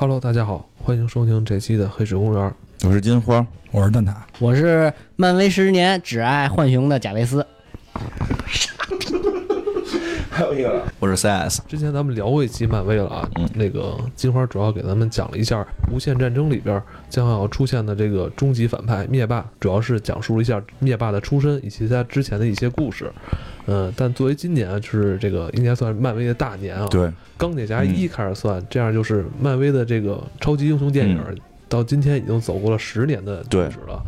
Hello，大家好，欢迎收听这期的《黑水公园》。我是金花，我是蛋挞，我是漫威十年只爱浣熊的贾维斯。还有一个，我是 CS。之前咱们聊过一期漫威了啊，嗯那个金花主要给咱们讲了一下《无限战争》里边将要出现的这个终极反派灭霸，主要是讲述了一下灭霸的出身以及他之前的一些故事。嗯，但作为今年就是这个应该算是漫威的大年啊，对，钢铁侠一开始算，这样就是漫威的这个超级英雄电影，到今天已经走过了十年的历史了。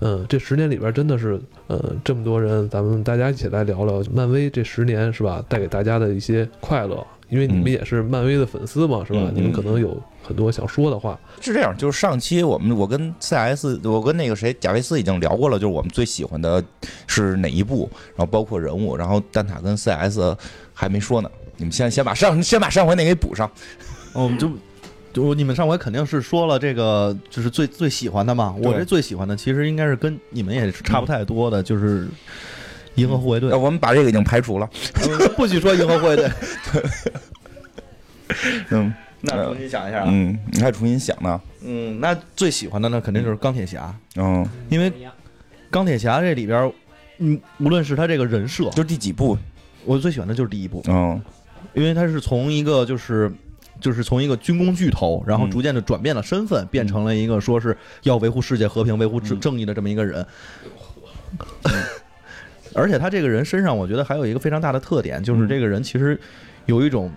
嗯，这十年里边真的是，呃，这么多人，咱们大家一起来聊聊漫威这十年是吧？带给大家的一些快乐，因为你们也是漫威的粉丝嘛，是吧？嗯你们可能有很多想说的话。是这样，就是上期我们我跟 CS，我跟那个谁贾维斯已经聊过了，就是我们最喜欢的是哪一部，然后包括人物，然后蛋挞跟 CS 还没说呢。你们先先把上先把上回那给补上。哦我们就就你们上回肯定是说了这个，就是最最喜欢的嘛。我这最喜欢的其实应该是跟你们也是差不太多的，就是银河护卫队呃。我们把这个已经排除了。呃 不许说银河护卫队。嗯那重新想一下啊，嗯，你还重新想呢。嗯，那最喜欢的呢肯定就是钢铁侠，嗯，因为钢铁侠这里边，嗯，无论是他这个人设，就是第几部？我最喜欢的就是第一部，嗯因为他是从一个就是。就是从一个军工巨头，然后嗯逐渐的转变了身份，变成了一个说是要维护世界和平、维护正嗯正义的这么一个人。而且他这个人身上，我觉得还有一个非常大的特点，就是嗯这个人其实有一种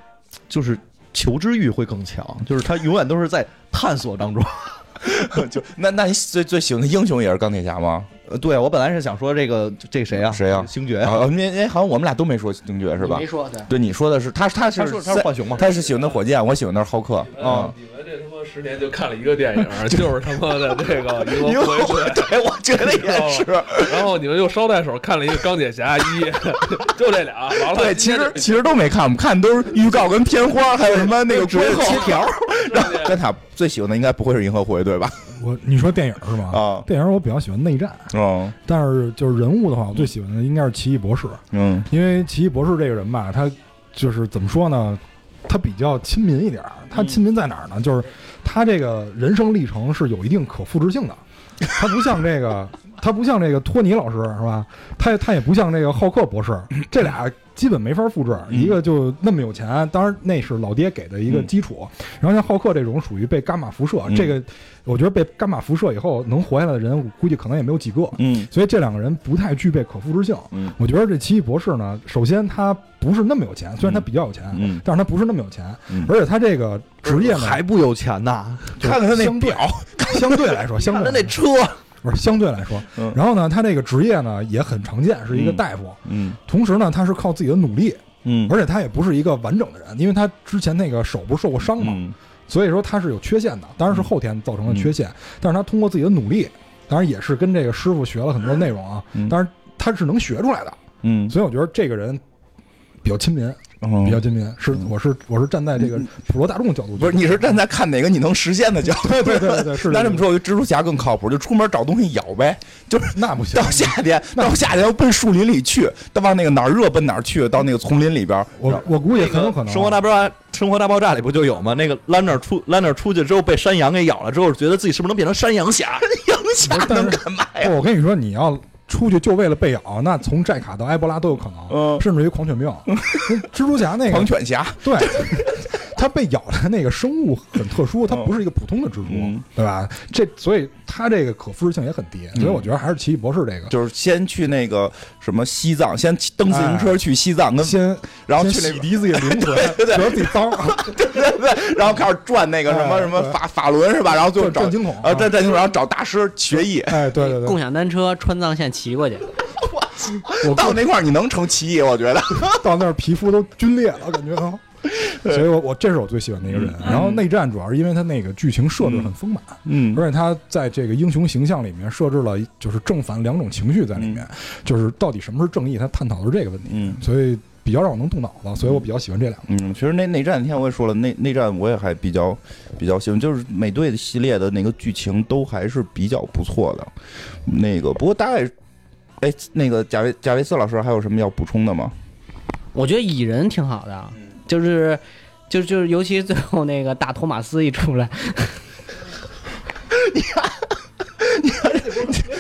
就是求知欲会更强，就是他永远都是在探索当中。就那那你最最喜欢的英雄也是钢铁侠吗？呃，对我本来是想说这个这谁啊？谁啊星爵啊，因为好像我们俩都没说星爵是吧没？说对，对，你说的是他，他是他是浣熊吗？他是喜欢的火箭，我喜欢的是浩克。啊你们这他妈十年就看了一个电影，就是他妈的这个《银河护卫队》。对，我觉得也是。然后你们又捎带手看了一个《钢铁侠一》，就这俩，完了。对，其实其实都没看，我们看的都是预告跟片花，还有什么那个观后切条。然后跟他最喜欢的应该不会是银河护卫队吧？我你说电影是吗？啊，电影我比较喜欢内战，嗯但是就是人物的话，我最喜欢的应该是奇异博士，嗯因为奇异博士这个人吧，他就是怎么说呢？他比较亲民一点儿。他亲民在哪儿呢？就是他这个人生历程是有一定可复制性的，他不像这个，他不像这个托尼老师是吧？他他也不像这个浩克博士，这俩基本没法复制。嗯一个就那么有钱，当然那是老爹给的一个基础。然后像浩克这种属于被伽马辐射，嗯这个我觉得被伽马辐射以后能活下来的人，我估计可能也没有几个。嗯所以这两个人不太具备可复制性。嗯我觉得这奇异博士呢，首先他不是那么有钱，虽然他比较有钱，嗯但是他不是那么有钱，嗯而且他这个职业呢，还不有钱呐？看看他那相表，相对来说，相对那车，不是相对来说嗯，然后呢，他这个职业呢也很常见，是一个嗯。大夫，嗯。同时呢，他是靠自己的努力，嗯。而且他也不是一个完整的人，因为他之前那个手不是受过伤嘛，嗯。所以说他是有缺陷的，当然是后天造成的缺陷，但是他通过自己的努力，当然也是跟这个师傅学了很多内容啊，嗯。当然他是能学出来的，嗯。所以我觉得这个人比较亲民，嗯比较亲民，是嗯我是我是站在这个普罗大众角度，不是，你是站在看哪个你能实现的角度。对对对是那这么说，我觉得蜘蛛侠更靠谱，就出门找东西咬呗。就是那不行到，夏天，到夏天要奔树林里去，到往那个哪儿热奔哪儿去，到那个丛林里边。我我估计很有可能啊生活大爆炸，生活大爆炸里不就有吗？那个兰纳出兰纳出去之后被山羊给咬了之后，觉得自己是不是能变成山羊侠？羊侠能干嘛呀？我跟你说，你要出去就为了被咬，那从寨卡到埃博拉都有可能，嗯甚至于狂犬病。蜘蛛侠那个狂犬侠。对，它被咬的那个生物很特殊，它不是一个普通的蜘蛛，嗯对吧？这所以它这个可复制性也很低，所以我觉得还是奇异博士这个。就是先去那个什么西藏，先骑蹬自行车去西藏，跟先然后去那先洗涤自己的灵魂，觉得自己脏，对对对，然后开始转那个什么哎什么对法法轮是吧？然后最后找转转经筒啊，转转经筒，然后找大师学艺。哎，对对对，共享单车川藏线骑过去，我到那块儿你能成奇异，我觉得。到那儿皮肤都皲裂了，感觉啊。所以我我这是我最喜欢的一个人。嗯然后内战主要是因为他那个剧情设置很丰满，嗯而且他在这个英雄形象里面设置了就是正反两种情绪在里面，就是到底什么是正义，他探讨的是这个问题，嗯所以比较让我能动脑子，所以我比较喜欢这两个。嗯，其实那内战那天我也说了，内内战我也还比较比较喜欢，就是美队的系列的那个剧情都还是比较不错的。那个不过大概，哎，那个贾维贾维斯老师还有什么要补充的吗？我觉得蚁人挺好的，就是就就是尤其最后那个大托马斯一出来，你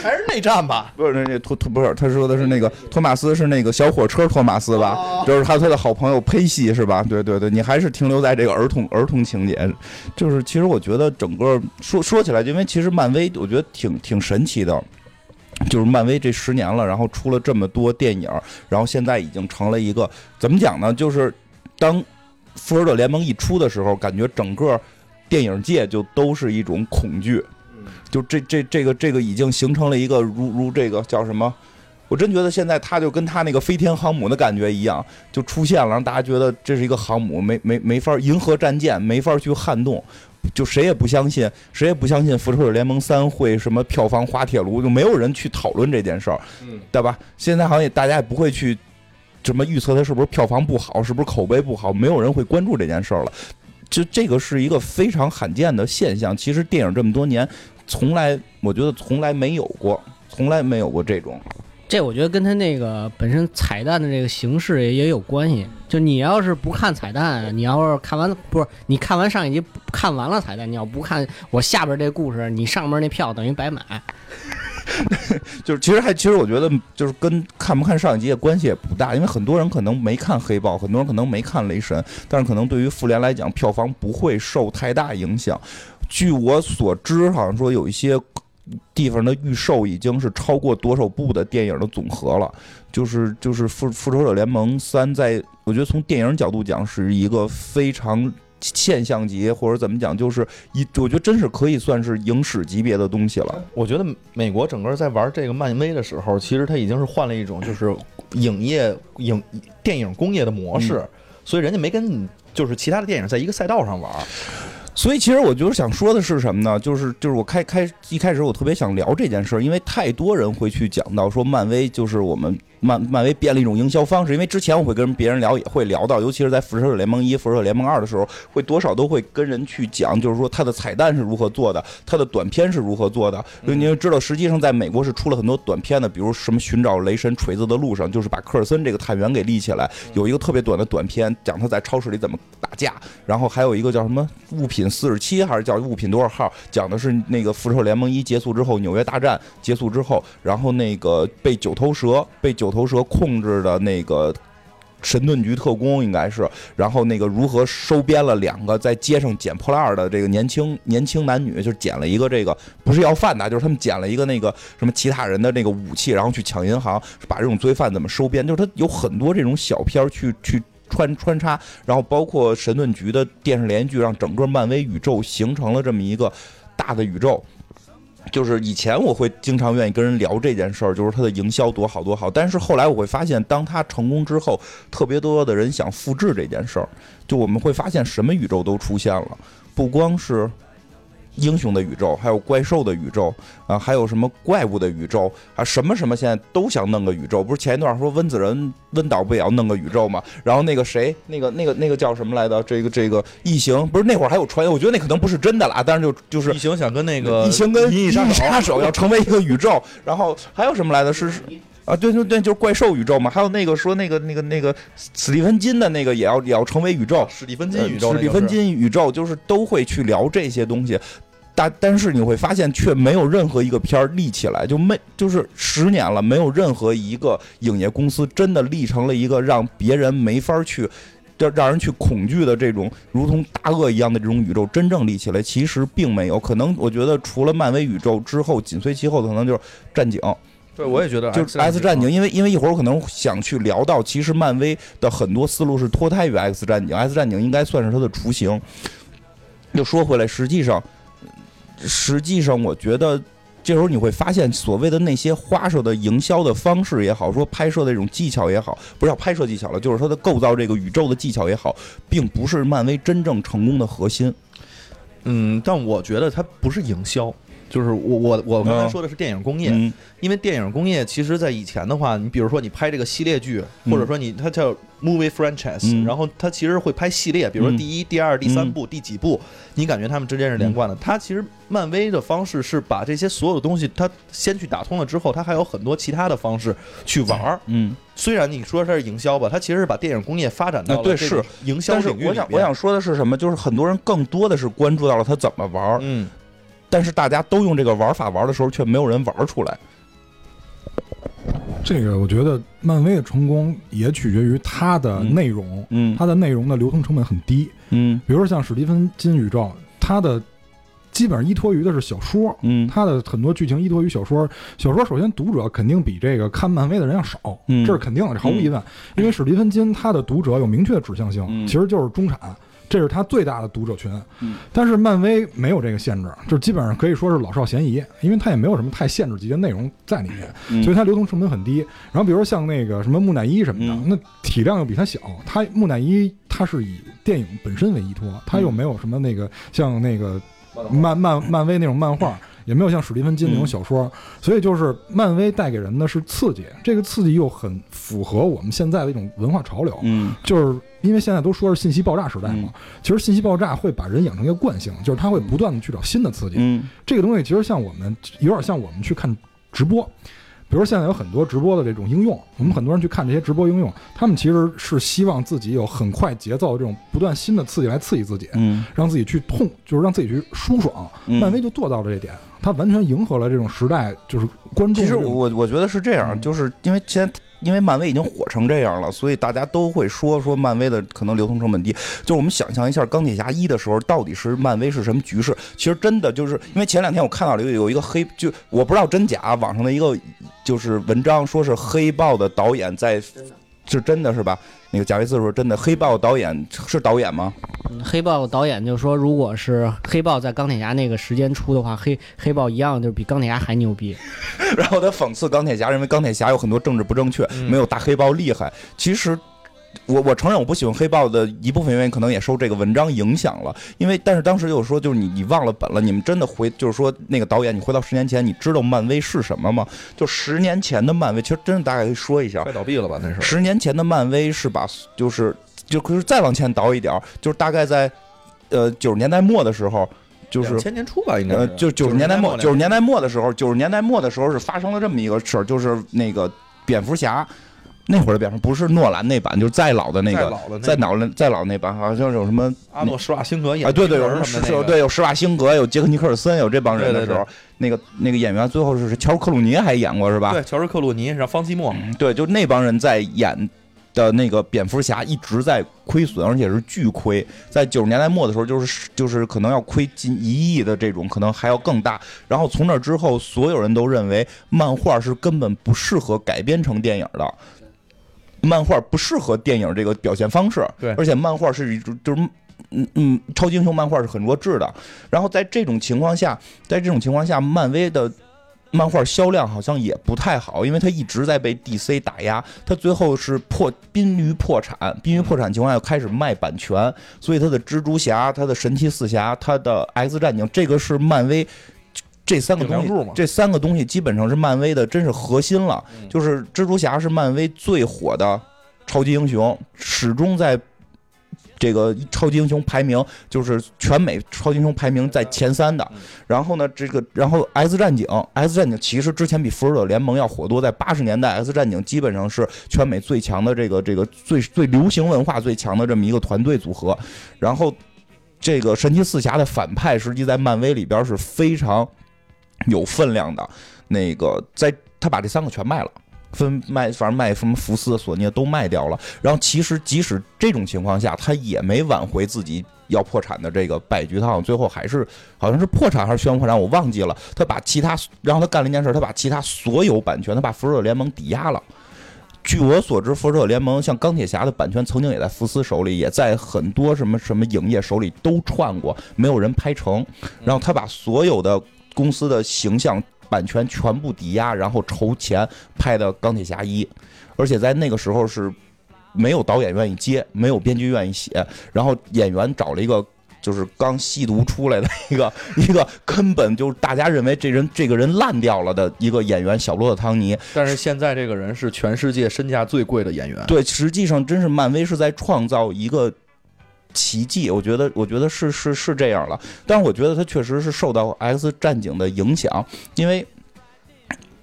还是内战吧？不是那那托托不是，他说的是那个托马斯是那个小火车托马斯吧？就是他他的好朋友佩西是吧？对对对，你还是停留在这个儿童儿童情节，就是其实我觉得整个说说起来，因为其实漫威我觉得挺挺神奇的。就是漫威这十年了，然后出了这么多电影，然后现在已经成了一个怎么讲呢？就是当复仇者联盟一出的时候，感觉整个电影界就都是一种恐惧，就这这这个这个已经形成了一个如如这个叫什么？我真觉得现在他就跟他那个飞天航母的感觉一样，就出现了，让大家觉得这是一个航母，没没没法银河战舰没法去撼动，就谁也不相信，谁也不相信复仇者联盟三会什么票房滑铁卢，就没有人去讨论这件事儿，嗯，对吧？现在好像也大家也不会去什么预测它是不是票房不好，是不是口碑不好，没有人会关注这件事儿了。就这个是一个非常罕见的现象。其实电影这么多年，从来我觉得从来没有过，从来没有过这种。这我觉得跟他那个本身彩蛋的这个形式也也有关系。就你要是不看彩蛋，你要是看完不是你看完上一集看完了彩蛋，你要不看我下边这故事，你上面那票等于白买。就是其实还其实我觉得就是跟看不看上一集的关系也不大，因为很多人可能没看黑豹，很多人可能没看雷神，但是可能对于复联来讲，票房不会受太大影响。据我所知，好像说有一些地方的预售已经是超过多少部的电影的总和了。就是就是复复仇者联盟三，在我觉得从电影角度讲是一个非常现象级，或者怎么讲，就是一我觉得真是可以算是影史级别的东西了。我觉得美国整个在玩这个漫威的时候，其实它已经是换了一种就是影业影电影工业的模式，所以人家没跟就是其他的电影在一个赛道上玩。所以其实我就是想说的是什么呢？就是就是我开开一开始我特别想聊这件事儿，因为太多人会去讲到说漫威就是我们漫漫威变了一种营销方式。因为之前我会跟别人聊，也会聊到，尤其是在复仇者联盟一、复仇者联盟二的时候，会多少都会跟人去讲，就是说它的彩蛋是如何做的，它的短片是如何做的。因为您知道，实际上在美国是出了很多短片的，比如什么寻找雷神锤子的路上，就是把科尔森这个探员给立起来，有一个特别短的短片，讲他在超市里怎么打架。然后还有一个叫什么物品四十七，还是叫物品多少号，讲的是那个复仇者联盟一结束之后，纽约大战结束之后，然后那个被九头蛇被九头蛇控制的那个。神盾局特工应该是，然后那个如何收编了两个在街上捡破烂的这个年轻年轻男女，就是捡了一个这个不是要饭的，就是他们捡了一个那个什么其他人的那个武器，然后去抢银行，把这种罪犯怎么收编，就是他有很多这种小片去去穿穿插，然后包括神盾局的电视连续剧，让整个漫威宇宙形成了这么一个大的宇宙。就是以前我会经常愿意跟人聊这件事儿，就是他的营销多好多好。但是后来我会发现，当他成功之后，特别多的人想复制这件事儿。就我们会发现，什么宇宙都出现了，不光是英雄的宇宙，还有怪兽的宇宙啊，还有什么怪物的宇宙啊，什么什么，现在都想弄个宇宙。不是前一段说温子仁温导不也要弄个宇宙吗？然后那个谁，那个那个那个叫什么来着？这个这个异形，不是那会儿还有传言，我觉得那可能不是真的了，但是就就是异形想跟那个异形跟银翼杀杀手要成为一个宇宙，然后还有什么来的？是是啊，对对对，就是怪兽宇宙嘛。还有那个说那个那个那个史蒂芬金的那个也要也要成为宇宙，史蒂芬金宇宙，史蒂芬金宇宙就是都会去聊这些东西。但但是你会发现，却没有任何一个片儿立起来，就没就是十年了，没有任何一个影业公司真的立成了一个让别人没法去。让让人去恐惧的这种如同大鳄一样的这种宇宙真正立起来，其实并没有。可能我觉得除了漫威宇宙之后，紧随其后的可能就是战警，对我也觉得就是 X 战警，因为因为一会儿我可能想去聊到，其实漫威的很多思路是脱胎于 X 战警，X 战警应该算是它的雏形。又说回来，实际上，实际上我觉得。这时候你会发现，所谓的那些花哨的营销的方式也好，说拍摄的这种技巧也好，不是要拍摄技巧了，就是它的构造这个宇宙的技巧也好，并不是漫威真正成功的核心。嗯，但我觉得它不是营销，就是我我我刚才嗯。说的是电影工业，嗯。因为电影工业其实在以前的话，你比如说你拍这个系列剧，嗯或者说你它叫 movie franchise，、嗯。然后它其实会拍系列，比如说嗯。第一、第二、第三部、第几部，你感觉他们之间是连贯的。它其实漫威的方式是把这些所有的东西，它先去打通了之后，它还有很多其他的方式去玩儿。嗯。虽然你说它是营销吧，它其实是把电影工业发展到啊对是营。销领域里边我想我想说的是什么？就是很多人更多的是关注到了它怎么玩儿，嗯，但是大家都用这个玩法玩的时候，却没有人玩出来。这个我觉得漫威的成功也取决于它的内容，嗯它的内容的流通成本很低。嗯比如说像史蒂芬金宇宙，它的基本上依托于的是小说，嗯它的很多剧情依托于小说。小说首先读者肯定比这个看漫威的人要少，嗯这是肯定的，这毫无疑问。因为史蒂芬金他的读者有明确的指向性，嗯其实就是中产。这是他最大的读者群，嗯。但是漫威没有这个限制，就基本上可以说是老少咸宜，因为它也没有什么太限制级的内容在里面，嗯。所以它流通成本很低。然后比如说像那个什么木乃伊什么的，嗯。那体量又比它小，它木乃伊它是以电影本身为依托，它又没有什么那个像那个漫漫漫威那种漫画，也没有像史蒂芬金那种小说，所以就是漫威带给人的是刺激，这个刺激又很符合我们现在的一种文化潮流，嗯。就是因为现在都说是信息爆炸时代嘛，其实信息爆炸会把人养成一个惯性，就是他会不断的去找新的刺激，嗯。这个东西其实像我们有点像我们去看直播，比如现在有很多直播的这种应用，我们很多人去看这些直播应用，他们其实是希望自己有很快节奏的这种不断新的刺激来刺激自己，嗯让自己去痛，就是让自己去舒爽。嗯漫威就做到了这点，它完全迎合了这种时代，就是观众其实。我我觉得是这样，嗯就是因为现在因为漫威已经火成这样了，所以大家都会说说漫威的可能流通成本低。就是我们想象一下钢铁侠一的时候，到底是漫威是什么局势？其实真的就是因为前两天我看到了有一个黑，就我不知道真假，网上的一个就是文章说是黑豹的导演在。是真的是吧？那个贾维斯说真的，黑豹导演是导演吗？嗯黑豹导演就说，如果是黑豹在钢铁侠那个时间出的话，黑黑豹一样就是比钢铁侠还牛逼。然后他讽刺钢铁侠，认为钢铁侠有很多政治不正确，没有大黑豹厉害。其实。我我承认我不喜欢黑豹的一部分原因，可能也受这个文章影响了。因为但是当时有说，就是你你忘了本了，你们真的回就是说那个导演，你回到十年前，你知道漫威是什么吗？就十年前的漫威，其实真的大概可以说一下，快倒闭了吧？那是十年前的漫威是把就是就可是再往前倒一点，就是大概在呃九十年代末的时候，就是两千年初吧，应该呃，是就九十年代末，九十年年代末的时候，九十年代末的时候是发生了这么一个事儿，就是那个蝙蝠侠，那会儿的蝙蝠不是诺兰那版，就是再老的那个，再老再老的再老那版，好像有什么阿诺施瓦辛格演啊，对对，有什什么对有施瓦辛格，有杰克尼克尔森，有这帮人的时候，那个那个演员最后是乔治克鲁尼还演过是吧？对，乔治克鲁尼，然后方季莫，对，就那帮人在演的那个蝙蝠侠一直在亏损，而且是巨亏。在九十年代末的时候，就是就是可能要亏近一亿的这种，可能还要更大。然后从那之后，所有人都认为漫画是根本不适合改编成电影的。漫画不适合电影这个表现方式，对而且漫画是就是嗯嗯，超级英雄漫画是很弱智的。然后在这种情况下，在这种情况下，漫威的漫画销量好像也不太好，因为它一直在被 DC 打压，它最后是破濒于破产，濒于破产情况下开始卖版权，所以它的蜘蛛侠、它的神奇四侠、它的 X 战警，这个是漫威。这三个东西，这三个东西基本上是漫威的真是核心了。就是蜘蛛侠是漫威最火的超级英雄，始终在这个超级英雄排名，就是全美超级英雄排名在前三的。然后呢，这个然后 X 战警，X 战警其实之前比复仇者联盟要火多，在八十年代，X 战警基本上是全美最强的这个这个最最流行文化最强的这么一个团队组合。然后这个神奇四侠的反派，实际在漫威里边是非常有分量的。那个在他把这三个全卖了。分卖，反正卖什么福斯、索尼都卖掉了。然后其实即使这种情况下，他也没挽回自己要破产的这个败局。他好像最后还是好像是破产还是宣布破产，我忘记了。他把其他，然后他干了一件事，他把其他所有版权，他把复仇者联盟抵押了。据我所知，复仇者联盟像钢铁侠的版权曾经也在福斯手里，也在很多什么什么影业手里都串过，没有人拍成。然后他把所有的公司的形象。版权全部抵押，然后筹钱拍的《钢铁侠一》，而且在那个时候是没有导演愿意接，没有编剧愿意写，然后演员找了一个就是刚吸毒出来的一个 一个根本就是大家认为这人这个人烂掉了的一个演员小罗伯特·汤尼。但是现在这个人是全世界身价最贵的演员。对，实际上真是漫威是在创造一个奇迹，我觉得我觉得是是是这样了。但是我觉得他确实是受到 X 战警的影响，因为。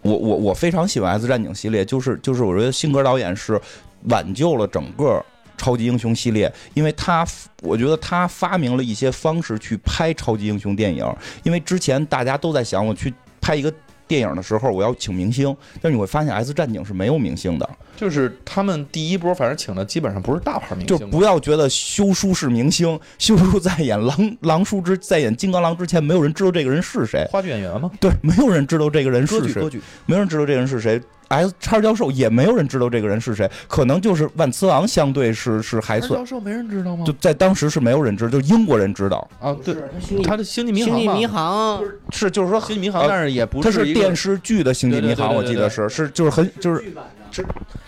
我我我非常喜欢《X 战警》系列，就是就是我觉得辛格导演是挽救了整个超级英雄系列，因为他我觉得他发明了一些方式去拍超级英雄电影，因为之前大家都在想我去拍一个。电影的时候，我要请明星，但是你会发现《S 战警》是没有明星的，就是他们第一波，反正请的基本上不是大牌明星。就不要觉得修书是明星，修书在演狼狼叔之在演金刚狼之前，没有人知道这个人是谁。话剧演员吗？对，没有人知道这个人是谁。歌剧，没有人知道这个人是谁。X 叉教授也没有人知道这个人是谁，可能就是万磁王相对是是还算。教授没人知道吗？就在当时是没有人知道，就英国人知道啊。对，他的星际迷航。星际迷航是就是说星际迷航，但是也不是。它是电视剧的星际迷航，我记得是是就是很就是是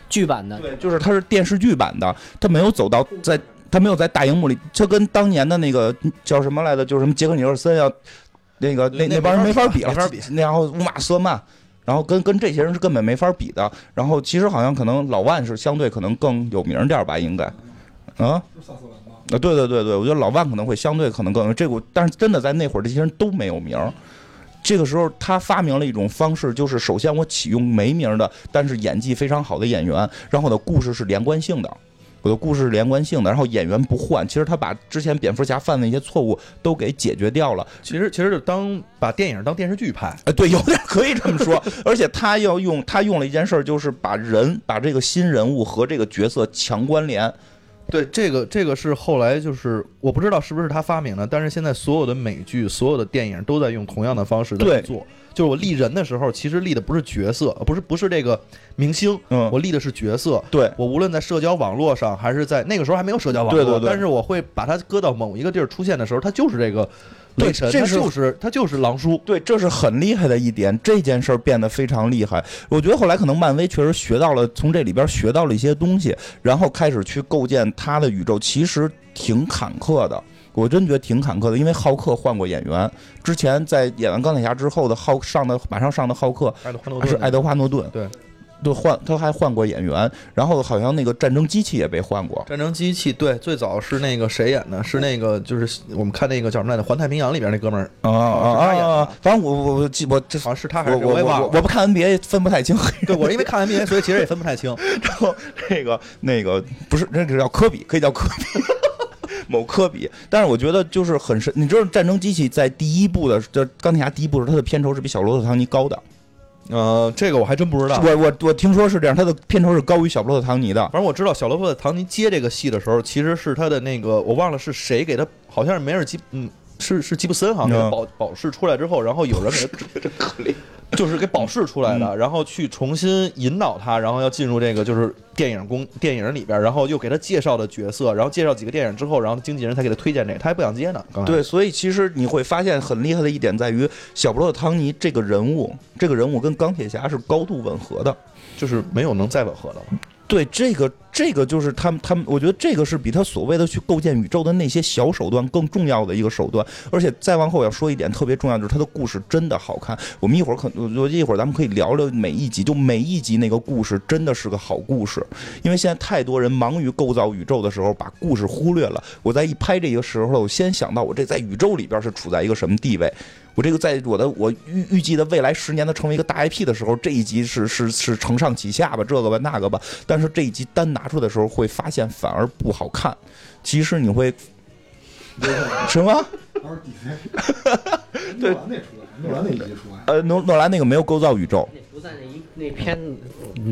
剧版的，对，就是他是电视剧版的，他没有走到在他没有在大荧幕里，就跟当年的那个叫什么来着，就是什么杰克尼尔森要那个那那帮人没法比了，没法比。然后乌玛瑟曼。然后跟跟这些人是根本没法比的。然后其实好像可能老万是相对可能更有名点吧，应该。啊？啊，对对对对，我觉得老万可能会相对可能更有这个，但是真的在那会儿这些人都没有名。这个时候他发明了一种方式，就是首先我启用没名的，但是演技非常好的演员，然后我的故事是连贯性的。我的故事是连贯性的，然后演员不换，其实他把之前蝙蝠侠犯的一些错误都给解决掉了。其实其实就当把电影当电视剧拍，哎，对，有点可以这么说。而且他要用他用了一件事，就是把人把这个新人物和这个角色强关联。对，这个这个是后来就是我不知道是不是他发明的，但是现在所有的美剧、所有的电影都在用同样的方式在做。就是我立人的时候，其实立的不是角色，不是不是这个明星，嗯，我立的是角色。对我无论在社交网络上，还是在那个时候还没有社交网络，对对对。但是我会把它搁到某一个地儿出现的时候，它就是这个雷神，这就是他就是狼叔。对，这是很厉害的一点，这件事儿变得非常厉害。我觉得后来可能漫威确实学到了，从这里边学到了一些东西，然后开始去构建他的宇宙，其实挺坎坷的。我真觉得挺坎坷的，因为浩克换过演员，之前在演完钢铁侠之后的浩上的马上上的浩克是爱德华诺顿，对，都换他还换过演员，然后好像那个战争机器也被换过。战争机器对，最早是那个谁演的？是那个就是我们看那个叫什么来着，《环太平洋》里边那哥们儿啊啊啊！反正我我我记我这好像是他还是我我忘了，我不看 NBA 分不太清。对我因为看 NBA，所以其实也分不太清。然后那个那个不是那个叫科比，可以叫科比。某科比，但是我觉得就是很深。你知道战争机器在第一部的，就钢铁侠第一部的时，它的片酬是比小罗伯特唐尼高的。呃，这个我还真不知道。我我我听说是这样，他的片酬是高于小罗伯特唐尼的。反正我知道小罗伯特唐尼接这个戏的时候，其实是他的那个，我忘了是谁给他，好像是梅尔基，嗯，是是吉布森好像保保释出来之后，然后有人给他，真可怜。就是给保释出来的，然后去重新引导他，然后要进入这个就是电影公电影里边，然后又给他介绍的角色，然后介绍几个电影之后，然后经纪人才给他推荐这个，他还不想接呢。对，所以其实你会发现很厉害的一点在于小布罗特·汤尼这个人物，这个人物跟钢铁侠是高度吻合的，就是没有能再吻合的了。对这个，这个就是他们，他们，我觉得这个是比他所谓的去构建宇宙的那些小手段更重要的一个手段。而且再往后我要说一点特别重要，就是他的故事真的好看。我们一会儿可，我一会儿咱们可以聊聊每一集，就每一集那个故事真的是个好故事。因为现在太多人忙于构造宇宙的时候，把故事忽略了。我在一拍这个时候，我先想到我这在宇宙里边是处在一个什么地位。我这个在我的我预预计的未来十年的成为一个大 IP 的时候，这一集是是是承上启下吧，这个吧那个吧。但是这一集单拿出来的时候，会发现反而不好看。其实你会什么？对，诺兰那出来，诺兰那一集出来。呃，诺诺兰那个没有构造宇宙。不在那一那篇，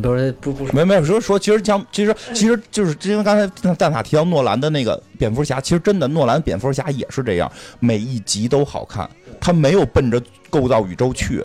不是不不没没有说说，其实像其实其实就是因为刚才蛋塔提到诺兰的那个蝙蝠侠，其实真的诺兰蝙蝠侠也是这样，每一集都好看。他没有奔着构造宇宙去，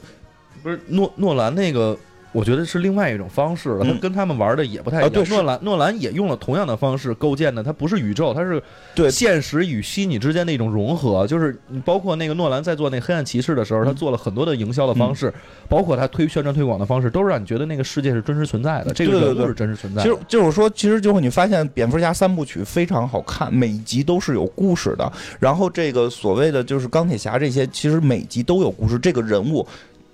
不是诺诺兰那个我觉得是另外一种方式了，跟他们玩的也不太一样。啊对诺兰诺兰也用了同样的方式构建的，它不是宇宙，它是对现实与虚拟之间的一种融合。就是包括那个诺兰在做那个黑暗骑士的时候，他做了很多的营销的方式，包括他推宣传推广的方式，都是让你觉得那个世界是真实存在的，这个人物是真实存在其的。实就是说，其实就是你发现蝙蝠侠三部曲非常好看，每一集都是有故事的。然后这个所谓的就是钢铁侠这些，其实每集都有故事。这个人物，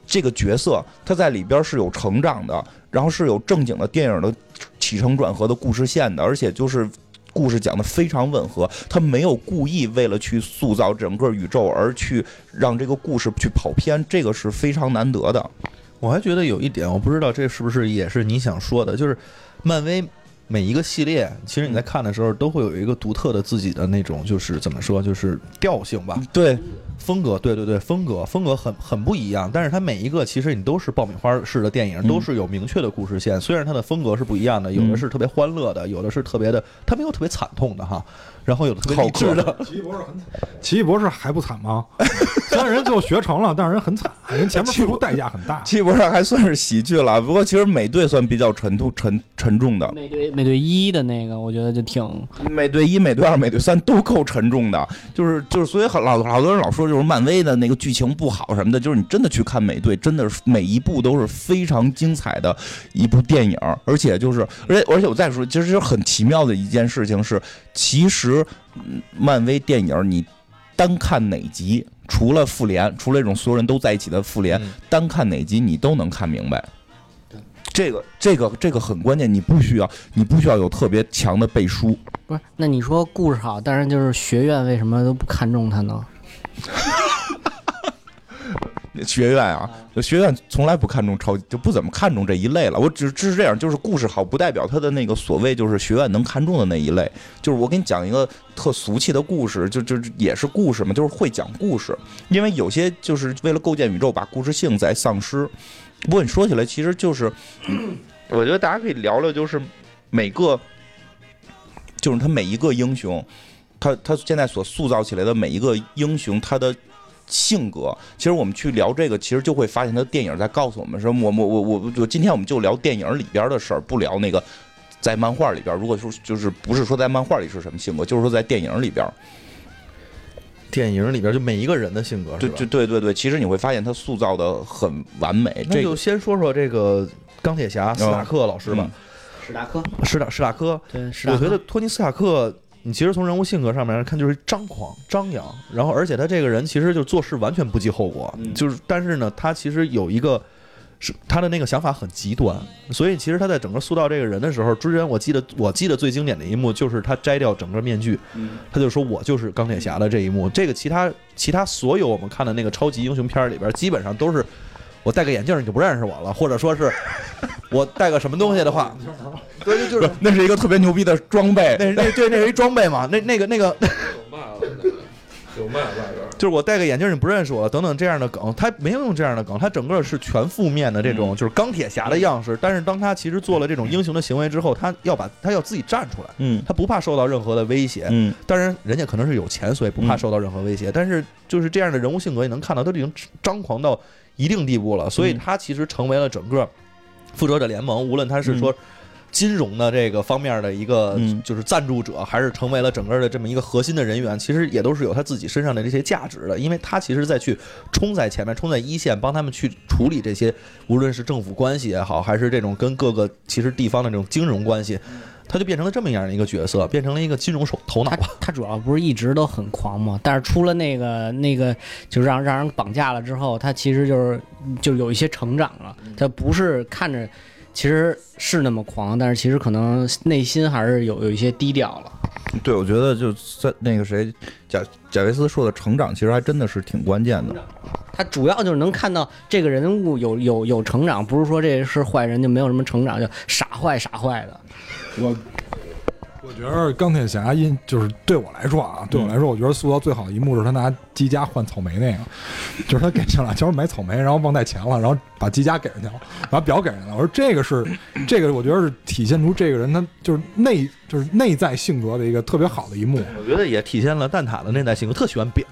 这个角色，他在里边是有成长的，然后是有正经的电影的起承转合的故事线的，而且就是。故事讲的非常吻合，他没有故意为了去塑造整个宇宙而去让这个故事去跑偏，这个是非常难得的。我还觉得有一点，我不知道这是不是也是你想说的，就是漫威每一个系列，其实你在看的时候都会有一个独特的自己的那种，就是怎么说，就是调性吧，对，风格，对对对，风格风格很很不一样。但是它每一个其实你都是爆米花式的电影，嗯都是有明确的故事线。虽然它的风格是不一样的，有的嗯是特别欢乐的，有的是特别的，它没有特别惨痛的哈，然后有的特别励志的。奇异博士很惨，奇异博士还不惨吗？虽然人最后学成了，但是人很惨，人前面付出代价很大。奇异博士还算是喜剧了，不过其实美队算比较沉痛、沉沉重的。美队美队一的那个，我觉得就挺美队一、美队二、美队三都够沉重的，就是就是，所以很老老多人老说就是漫威的那个剧情不好什么的，就是你真的去看美队，真的是每一部都是非常精彩的一部电影，而且就是，而且而且我再说，其实很奇妙的一件事情是，其实嗯漫威电影你单看哪集，除了复联，除了这种所有人都在一起的复联，嗯单看哪集你都能看明白。这个这个这个很关键，你不需要你不需要有特别强的背书。不是？那你说故事好，但是就是学院为什么都不看重它呢？学院啊，学院从来不看重超，就不怎么看重这一类了。我只只是这样，就是故事好，不代表他的那个所谓就是学院能看重的那一类。就是我给你讲一个特俗气的故事，就就也是故事嘛，就是会讲故事。因为有些就是为了构建宇宙，把故事性在丧失。不过你说起来，其实就是，我觉得大家可以聊聊，就是每个，就是他每一个英雄，他他现在所塑造起来的每一个英雄，他的性格，其实我们去聊这个，其实就会发现他电影在告诉我们说，我我我我我今天我们就聊电影里边的事儿，不聊那个在漫画里边。如果说就是不是说在漫画里是什么性格，就是说在电影里边，电影里边就每一个人的性格，对对对对对，其实你会发现他塑造的很完美。那就先说说这个钢铁侠斯塔克老师吧，史达克，史塔史塔克，对，史达克我觉得托尼斯塔克，你其实从人物性格上面看就是张狂、张扬，然后而且他这个人其实就做事完全不计后果，嗯就是但是呢，他其实有一个是他的那个想法很极端，所以其实他在整个塑造这个人的时候，之前我记得我记得最经典的一幕就是他摘掉整个面具，他就说我就是钢铁侠的这一幕，这个其他其他所有我们看的那个超级英雄片里边，基本上都是。我戴个眼镜你就不认识我了，或者说是我带个什么东西的话，对，就就是那是一个特别牛逼的装备。那那对那是一装备嘛，那那个那个有卖了那个，有嘛外边。就是我戴个眼镜你不认识我了等等这样的梗，他没有用这样的梗，他整个是全负面的这种就是钢铁侠的样式。但是当他其实做了这种英雄的行为之后，他要把他要自己站出来，嗯他不怕受到任何的威胁。嗯当然，人家可能是有钱，所以不怕受到任何威胁。但是就是这样的人物性格，也能看到他已经张狂到一定地步了，所以嗯他其实成为了整个复仇者联盟，无论他是说。金融的这个方面的一个嗯就是赞助者，还是成为了整个的这么一个核心的人员，其实也都是有他自己身上的这些价值的，因为他其实在去冲在前面，冲在一线，帮他们去处理这些，无论是政府关系也好，还是这种跟各个其实地方的这种金融关系，他就变成了这么样的一个角色，变成了一个金融手头脑他。他主要不是一直都很狂吗？但是出了那个那个，就让让人绑架了之后，他其实就是就有一些成长了。他不是看着其实是那么狂，但是其实可能内心还是有有一些低调了。对，我觉得就在那个谁贾贾维斯说的成长，其实还真的是挺关键的。他主要就是能看到这个人物有有有成长，不是说这是坏人就没有什么成长，就傻坏傻坏的。我我觉得钢铁侠因就是对我来说啊，对我来说，我觉得塑造最好的一幕是他拿积家换草莓那个，就是他给小辣椒买草莓，然后忘带钱了，然后把积家给人家了，把表给人家了。我说这个是这个，我觉得是体现出这个人他就是内就是内在性格的一个特别好的一幕。我觉得也体现了蛋挞的内在性格，特喜欢表。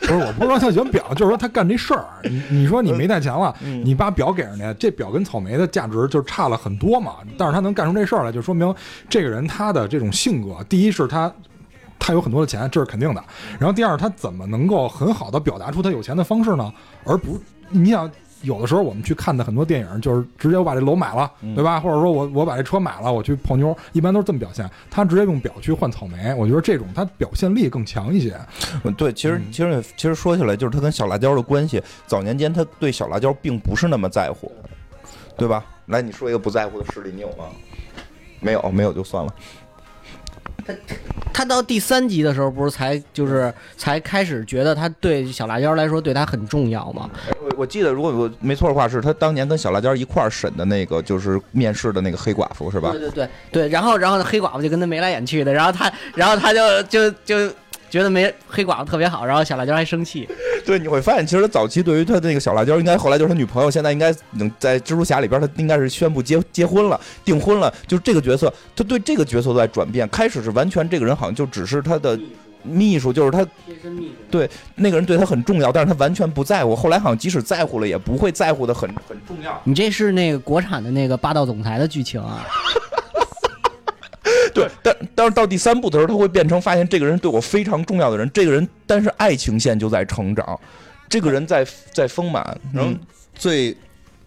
不是，我不是说他喜欢表，就是说他干这事儿。你你说你没带钱了，嗯你把表给人家，这表跟草莓的价值就差了很多嘛。但是他能干出这事儿来，就说明这个人他的这种性格，第一是他他有很多的钱，这是肯定的。然后第二，他怎么能够很好的表达出他有钱的方式呢？而不，你想。有的时候我们去看的很多电影，就是直接我把这楼买了，对吧？或者说我我把这车买了，我去泡妞，一般都是这么表现。他直接用表去换草莓，我觉得这种他表现力更强一些。嗯，对，其实其实其实说起来，就是他跟小辣椒的关系，早年间他对小辣椒并不是那么在乎，对吧？来，你说一个不在乎的事例，你有吗？没有，没有就算了。他他到第三集的时候，不是才就是才开始觉得他对小辣椒来说对他很重要吗？我我记得，如果我没错的话，是他当年跟小辣椒一块儿审的那个，就是面试的那个黑寡妇，是吧对？对对对，然后然后黑寡妇就跟他眉来眼去的，然后他然后他就就就觉得没黑寡妇特别好，然后小辣椒还生气。对，你会发现，其实他早期对于他那个小辣椒，应该后来就是他女朋友，现在应该能在蜘蛛侠里边，他应该是宣布结结婚了，订婚了。就是这个角色，他对这个角色都在转变。开始是完全这个人好像就只是他的秘书，就是他贴身秘书。对那个人对他很重要，但是他完全不在乎。后来好像即使在乎了，也不会在乎的很很重要。你这是那个国产的那个霸道总裁的剧情啊！对，但但是到第三部的时候，他会变成发现这个人对我非常重要的人，这个人，但是爱情线就在成长，这个人在在丰满，然后嗯最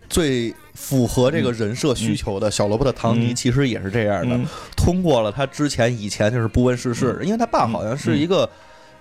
最符合这个人设需求的小萝卜的唐尼，嗯。其实也是这样的。嗯。通过了他之前以前就是不问世事，因为他爸好像是一个。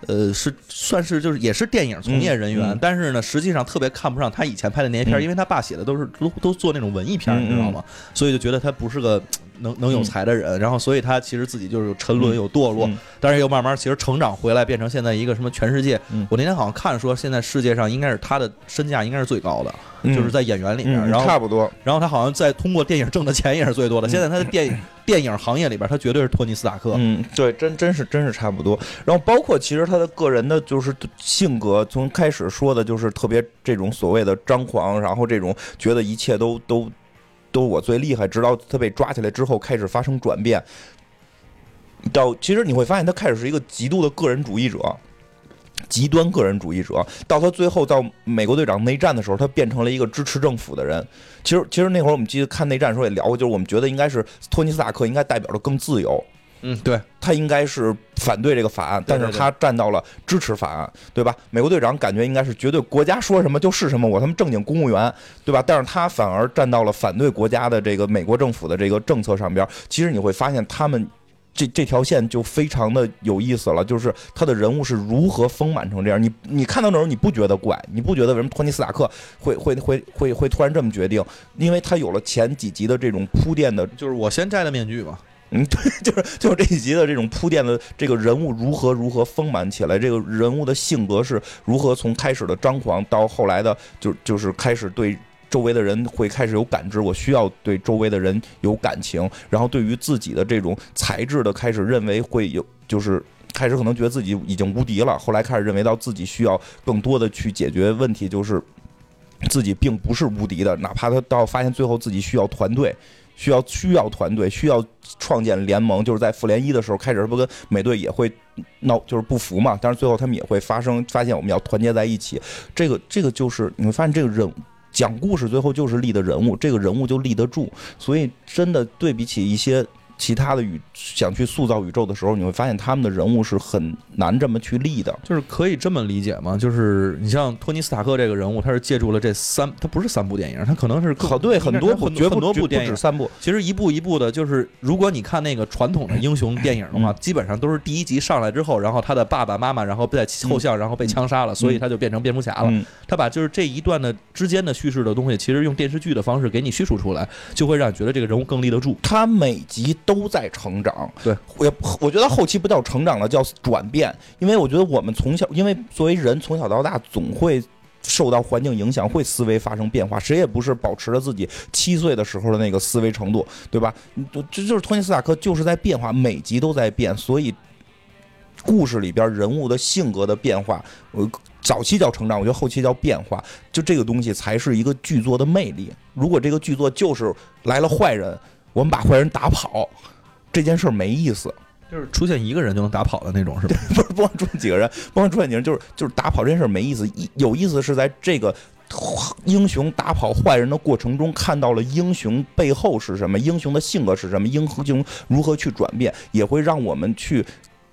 呃，是算是就是也是电影从业人员，但是呢，实际上特别看不上他以前拍的那些片因为他爸写的都是都都做那种文艺片你知道吗？所以就觉得他不是个能能有才的人，然后所以他其实自己就是有沉沦嗯有堕落，嗯但是又慢慢其实成长回来，变成现在一个什么全世界。嗯我那天好像看说，现在世界上应该是他的身价应该是最高的，嗯就是在演员里面。嗯然后差不多，然后他好像在通过电影挣的钱也是最多的。嗯现在他的电影 电影行业里边，他绝对是托尼斯塔克。嗯，对，真真是真是差不多。然后包括其实他的个人的，就是性格，从开始说的就是特别这种所谓的张狂，然后这种觉得一切都都都是我最厉害，直到他被抓起来之后开始发生转变。到其实你会发现，他开始是一个极度的个人主义者。极端个人主义者，到他最后到美国队长内战的时候，他变成了一个支持政府的人。其实，其实那会儿我们记得看内战的时候也聊过，就是我们觉得应该是托尼斯塔克应该代表着更自由，嗯，对，他应该是反对这个法案，但是他站到了支持法案，对吧？美国队长感觉应该是绝对国家说什么就是什么，我他妈正经公务员，对吧？但是他反而站到了反对国家的这个美国政府的这个政策上边。其实你会发现他们。这这条线就非常的有意思了，就是他的人物是如何丰满成这样。你你看到那时候你不觉得怪，你不觉得为什么托尼斯塔克会会会会会突然这么决定？因为他有了前几集的这种铺垫的就是我先摘了面具嘛。嗯，对，就是就是这一集的这种铺垫的这个人物如何如何丰满起来，这个人物的性格是如何从开始的张狂到后来的就就是开始对周围的人会开始有感知，我需要对周围的人有感情，然后对于自己的这种才智的开始认为会有就是。开始可能觉得自己已经无敌了，后来开始认为到自己需要更多的去解决问题，就是自己并不是无敌的，哪怕他到发现最后自己需要团队，需要需要团队，需要创建联盟，就是在复联一的时候开始，不跟美队也会闹，就是不服嘛。但是最后他们也会发生，发现我们要团结在一起。这个这个就是你会发现这个人讲故事最后就是立的人物，这个人物就立得住。所以真的对比起一些其他的宇想去塑造宇宙的时候，你会发现他们的人物是很难这么去立的。就是可以这么理解吗？就是你像托尼斯塔克这个人物，他是借助了这三，他不是三部电影，他可能是更好，对，很多部，很绝很多部电影。三部。其实一步一步的，就是如果你看那个传统的英雄电影的话，嗯基本上都是第一集上来之后，然后他的爸爸妈妈，然后在后巷，然后被枪杀了，所以他就变成蝙蝠侠了。嗯，他把就是这一段的之间的叙事的东西，其实用电视剧的方式给你叙述出来，就会让你觉得这个人物更立得住。他每集都在成长。对，我也我觉得后期不叫成长了，叫转变。因为我觉得我们从小，因为作为人从小到大总会。受到环境影响，会思维发生变化。谁也不是保持着自己七岁的时候的那个思维程度，对吧？这就是托尼斯塔克就是在变化，每集都在变，所以故事里边人物的性格的变化，我早期叫成长，我觉得后期叫变化。就这个东西才是一个剧作的魅力。如果这个剧作就是来了坏人，我们把坏人打跑，这件事儿没意思。就是出现一个人就能打跑的那种，是吧？不是不光出现几个人，不光出现几个人，就是就是打跑这件事儿没意思。一有意思是在这个英雄打跑坏人的过程中，看到了英雄背后是什么，英雄的性格是什么，英雄如何去转变，也会让我们去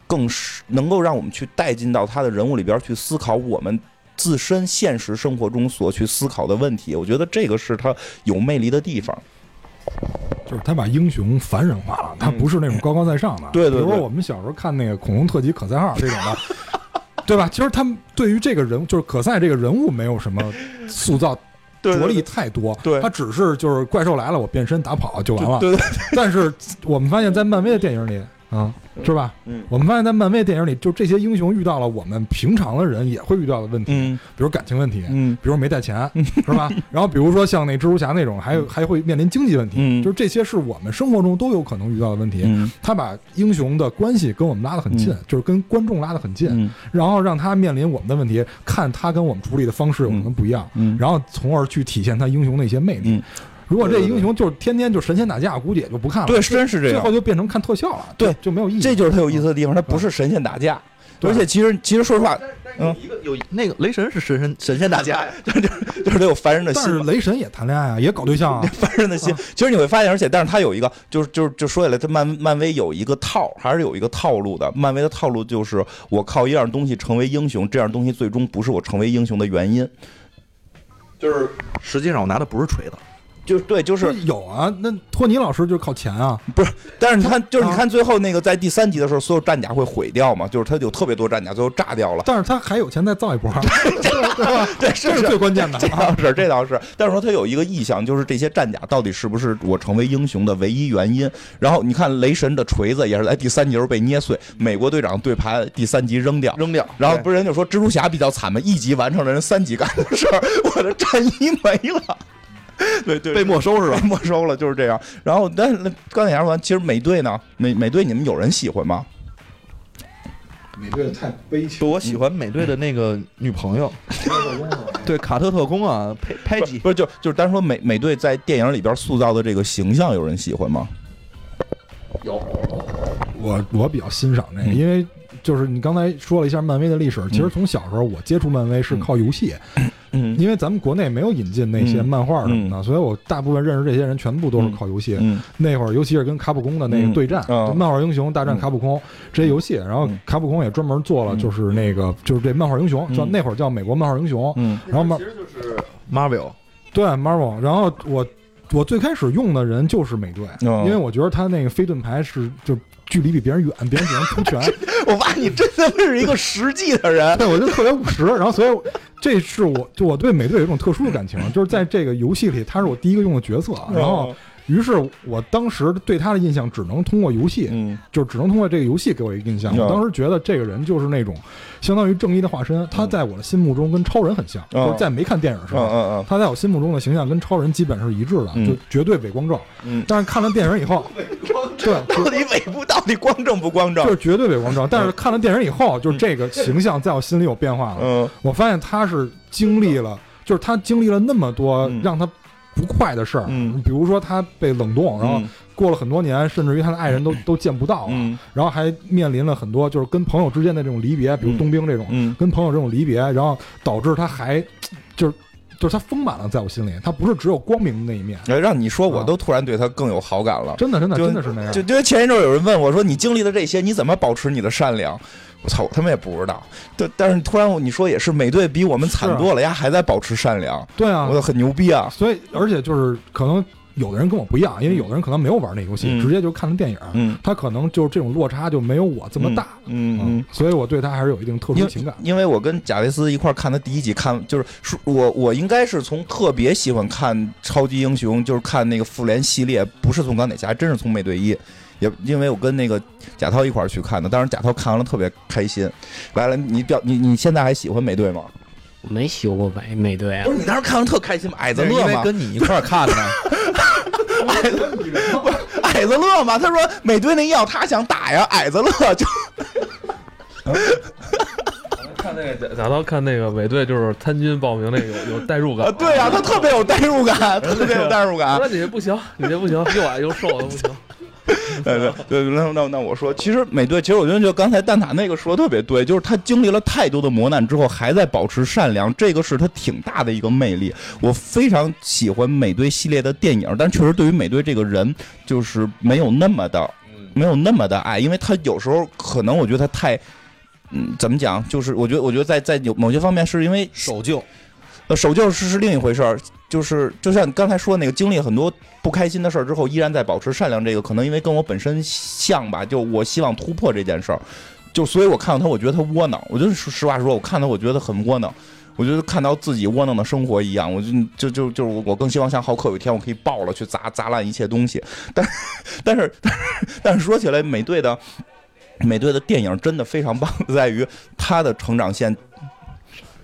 更是能够让我们去带进到他的人物里边去思考我们自身现实生活中所去思考的问题。我觉得这个是他有魅力的地方。就是他把英雄凡人化了，他不是那种高高在上的。对对对比如说我们小时候看那个恐龙特辑可赛号这种的，对吧？其实他们对于这个人，就是可赛这个人物没有什么塑造对着力太多，对他只是就是怪兽来了，我变身打跑就完了。对对但是我们发现，在漫威的电影里，啊，是吧？嗯。我们发现，在漫威电影里，就这些英雄遇到了我们平常的人也会遇到的问题，嗯。比如感情问题，嗯。比如没带钱，是吧？然后比如说像那蜘蛛侠那种，还有还会面临经济问题，嗯。就是这些是我们生活中都有可能遇到的问题。嗯。他把英雄的关系跟我们拉得很近，就是跟观众拉得很近，嗯。然后让他面临我们的问题，看他跟我们处理的方式有什么不一样，嗯。然后从而去体现他英雄的一些魅力。嗯如果这英雄就是天天就神仙打架，估计也就不看了。对，真是这样最后。就变成看特效了，对就就没有意义。这就是他有意思的地方，他不是神仙打架，而且其实其实说实话，嗯一个有那个雷神是神神 神仙打架呀，就是他有凡人的但是心。雷神也谈恋爱啊，也搞对象啊。凡人的心，其实你会发现，而且但是他有一个，就是就是就说起来，他漫漫威有一个套，还是有一个套路的。漫威的套路就是我靠一样东西成为英雄，这样东西最终不是我成为英雄的原因。就是实际上我拿的不是锤子，就对，就是有啊，那托尼老师就是靠钱啊。不是但是你看，就是你啊看最后那个在第三集的时候，所有战甲会毁掉嘛，就是他有特别多战甲，最后炸掉了。但是他还有钱再造一波，对吧？对，这是最关键的这啊。倒是，这倒是。但是说他有一个意向，就是这些战甲到底是不是我成为英雄的唯一原因？然后你看雷神的锤子也是在第三集时候被捏碎，美国队长对牌第三集扔掉。扔掉。然后不是人就说蜘蛛侠比较惨嘛，一集完成了人三集干的事儿，我的战衣没了。对 对，被没收是吧被 没收了，就是这样。然后，但是刚才也说完，其实美队呢，美美队你们有人喜欢吗？美队太悲就情，我喜欢美队的那个女朋友，对卡特特工啊，佩佩吉，不不是，就就是单说美美队在电影里边塑造的这个形象，有人喜欢吗？有我我比较欣赏这个，嗯因为就是你刚才说了一下漫威的历史，其实从小时候我接触漫威是靠游戏，嗯因为咱们国内没有引进那些嗯。漫画什么的，所以我大部分认识这些人全部都是靠游戏。嗯。那会儿，尤其是跟卡普空的那个对战，就漫画英雄大战卡普空这些游戏，然后嗯卡普空也专门做了，就是那个就是这漫画英雄，嗯。叫那会儿叫美国漫画英雄，嗯。然后其实就是 Marvel，对 Marvel，然后我我最开始用的人就是美队，哦。因为我觉得他那个飞盾牌是就距离比别人远，别人只能出拳，我发现你真的是一个实际的人。对我就特别务实，然后所以这是我就我对美队有一种特殊的感情，就是在这个游戏里他是我第一个用的角色，然后于是我当时对他的印象只能通过游戏，嗯就只能通过这个游戏给我一个印象。嗯我当时觉得这个人就是那种相当于正义的化身，他在我的心目中跟超人很像，嗯就是在没看电影的时嗯候。嗯他在我心目中的形象跟超人基本是一致的，嗯就绝对伪光正。嗯，但是看了电影以后，对，到底尾部到底光正不光正？就是绝对伪光正。但是看了电影以后，就是这个形象在我心里有变化了。嗯我发现他是经历了，就是他经历了那么多嗯让他不快的事儿，嗯。比如说他被冷冻，然后过了很多年，甚至于他的爱人都都见不到了，嗯。然后还面临了很多就是跟朋友之间的这种离别，比如嗯。冬兵这种，嗯。跟朋友这种离别，然后导致他还就是就是他丰满了，在我心里，他不是只有光明的那一面，哎，让你说，我啊都突然对他更有好感了。真的真的真的是那样。就因为前一阵有人问我说：“你经历了这些，你怎么保持你的善良？”我操，我他妈也不知道。但但是突然你说也是，美队比我们惨多了，呀，还在保持善良，对啊我，操，很牛逼啊！所以而且就是可能有的人跟我不一样，因为有的人可能没有玩那游戏，嗯直接就看的电影，嗯他可能就是这种落差就没有我这么大。嗯嗯。所以我对他还是有一定特殊因情感。因为我跟贾维斯一块看的第一集，看就是是我我应该是从特别喜欢看超级英雄，就是看那个复联系列，不是从钢铁侠，真是从美队一。也因为我跟那个贾涛一块儿去看的，当时贾涛看完了特别开心。来了，你表你你现在还喜欢美队吗？我没修过美美队啊不，是你当时看完特开心吗？矮子乐吗？跟你一块儿看的，矮子不是矮子乐吗？他说美队那药他想打呀，矮子乐就 看那个贾贾涛看那个美队，就是参军报名那个有有代入感啊，。对呀、他特别有代入感，特别有代入我感。说你这不行，你这不行，又矮又瘦的不行。对对对，那那那我说，其实美队，其实我觉得就刚才蛋挞那个说的特别对，就是他经历了太多的磨难之后，还在保持善良，这个是他挺大的一个魅力。我非常喜欢美队系列的电影，但确实对于美队这个人，就是没有那么的，没有那么的爱，因为他有时候可能我觉得他太，嗯，怎么讲？就是我觉得，我觉得在在有某些方面是因为守旧，呃，守旧是是另一回事儿。就是就像你刚才说的那个，经历很多不开心的事儿之后，依然在保持善良。这个可能因为跟我本身像吧，就我希望突破这件事儿，就所以我看到他，我觉得他窝囊。我就实话实说，我看到我觉得很窝囊。我觉得看到自己窝囊的生活一样，我就就就就是我更希望像浩克有一天我可以爆了去砸砸烂一切东西。但但是但是但是说起来，美队的美队的电影真的非常棒，在于他的成长线。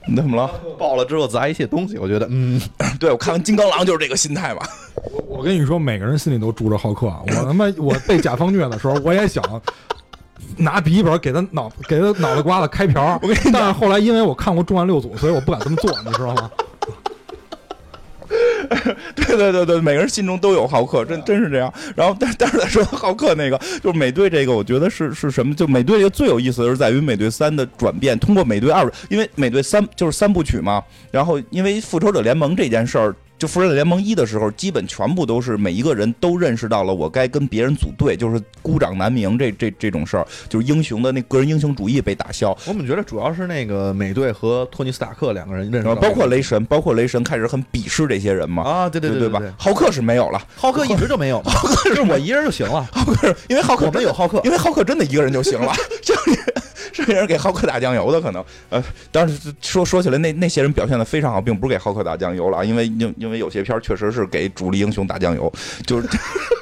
你怎么了？爆了之后砸一切东西，我觉得，嗯，对我看完金刚狼就是这个心态嘛。我我跟你说，每个人心里都住着浩克。我他妈我被甲方虐的时候，我也想拿笔记本给他脑给他脑袋瓜子开瓢。我跟你但是后来因为我看过《重案六组》，所以我不敢这么做，你知道吗？对对对对，每个人心中都有浩克，真真是这样。然后，但但是再说浩克那个，就是美队这个，我觉得是是什么？就美队这个最有意思的是在于美队三的转变，通过美队二，因为美队三就是三部曲嘛。然后，因为复仇者联盟这件事儿。就复仇者联盟一的时候，基本全部都是每一个人都认识到了我该跟别人组队，就是孤掌难鸣这这这种事儿，就是英雄的那个人英雄主义被打消。我们觉得主要是那个美队和托尼斯塔克两个人认识，包括雷神，包括雷神开始很鄙视这些人嘛。啊，对对对吧？浩克是没有了，浩克一直就没有，浩克是我一人就行了。浩克因为浩克我们有浩克，因为浩克真的一个人就行了。是是给人给浩克打酱油的可能，呃，当时说说起来，那那些人表现的非常好，并不是给浩克打酱油了，因为因因为有些片儿确实是给主力英雄打酱油，就是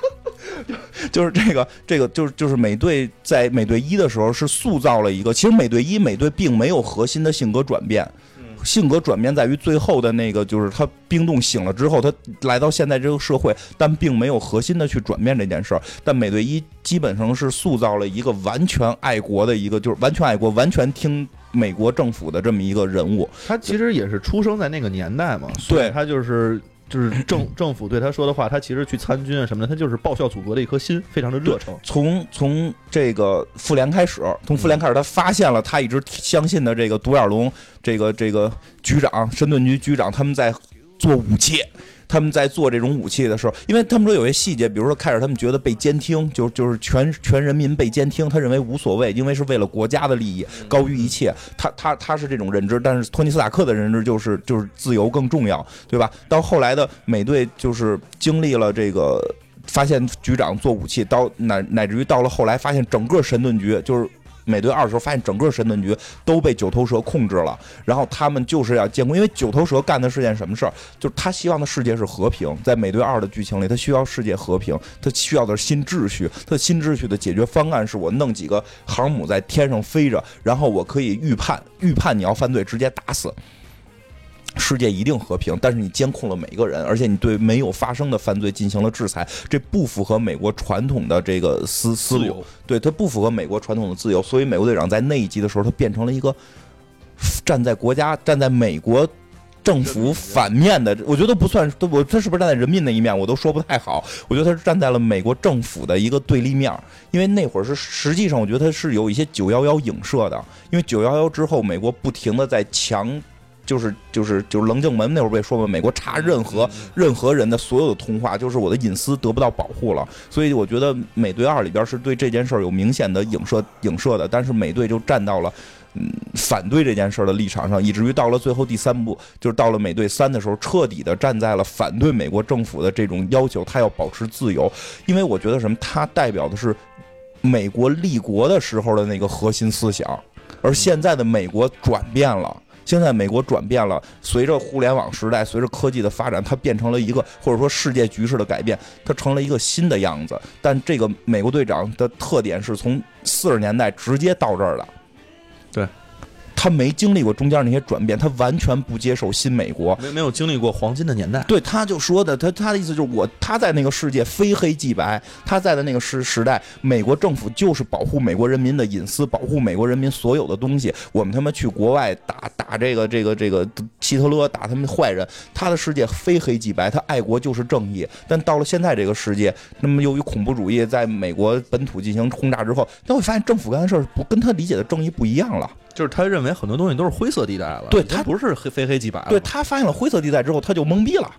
就是这个这个就是就是美队在美队一的时候是塑造了一个，其实美队一美队并没有核心的性格转变。性格转变在于最后的那个，就是他冰冻醒了之后，他来到现在这个社会，但并没有核心的去转变这件事儿。但美队一基本上是塑造了一个完全爱国的一个，就是完全爱国、完全听美国政府的这么一个人物。他其实也是出生在那个年代嘛，对他就是。就是政政府对他说的话，他其实去参军啊什么的，他就是报效祖国的一颗心，非常的热诚。从从这个妇联开始，从妇联开始，他发现了他一直相信的这个独眼龙，这个这个局长，神盾局局长，他们在做武器。他们在做这种武器的时候，因为他们说有些细节，比如说开始他们觉得被监听，就就是全全人民被监听，他认为无所谓，因为是为了国家的利益高于一切。他他他是这种认知，但是托尼斯塔克的认知就是就是自由更重要，对吧？到后来的美队就是经历了这个发现局长做武器，到乃乃至于到了后来发现整个神盾局就是。美队二的时候，发现整个神盾局都被九头蛇控制了，然后他们就是要建功，因为九头蛇干的是件什么事儿？就是他希望的世界是和平。在美队二的剧情里，他需要世界和平，他需要的是新秩序。他的新秩序的解决方案是我弄几个航母在天上飞着，然后我可以预判预判你要犯罪，直接打死。世界一定和平，但是你监控了每一个人，而且你对没有发生的犯罪进行了制裁，这不符合美国传统的这个思思路，对它不符合美国传统的自由。所以美国队长在那一集的时候，他变成了一个站在国家、站在美国政府反面的，我觉得不算，我他是不是站在人民那一面，我都说不太好。我觉得他是站在了美国政府的一个对立面，因为那会儿是实际上，我觉得他是有一些九幺幺影射的，因为九幺幺之后，美国不停的在强。就是就是就是棱镜门那会儿不也说嘛，美国查任何任何人的所有的通话，就是我的隐私得不到保护了。所以我觉得美队二里边是对这件事儿有明显的影射影射的，但是美队就站到了嗯反对这件事儿的立场上，以至于到了最后第三部，就是到了美队三的时候，彻底的站在了反对美国政府的这种要求，他要保持自由，因为我觉得什么，他代表的是美国立国的时候的那个核心思想，而现在的美国转变了。现在美国转变了，随着互联网时代，随着科技的发展，它变成了一个或者说世界局势的改变，它成了一个新的样子。但这个美国队长的特点是从四十年代直接到这儿的，他没经历过中间那些转变，他完全不接受新美国，没没有经历过黄金的年代。对，他就说的，他他的意思就是我他在那个世界非黑即白，他在的那个时时代，美国政府就是保护美国人民的隐私，保护美国人民所有的东西。我们他妈去国外打打这个这个这个希特勒，打他们坏人，他的世界非黑即白，他爱国就是正义。但到了现在这个世界，那么由于恐怖主义在美国本土进行轰炸之后，他会发现政府干的事儿不跟他理解的正义不一样了。就是他认为很多东西都是灰色地带了，对他不是黑非黑即白。对他发现了灰色地带之后，他就懵逼了。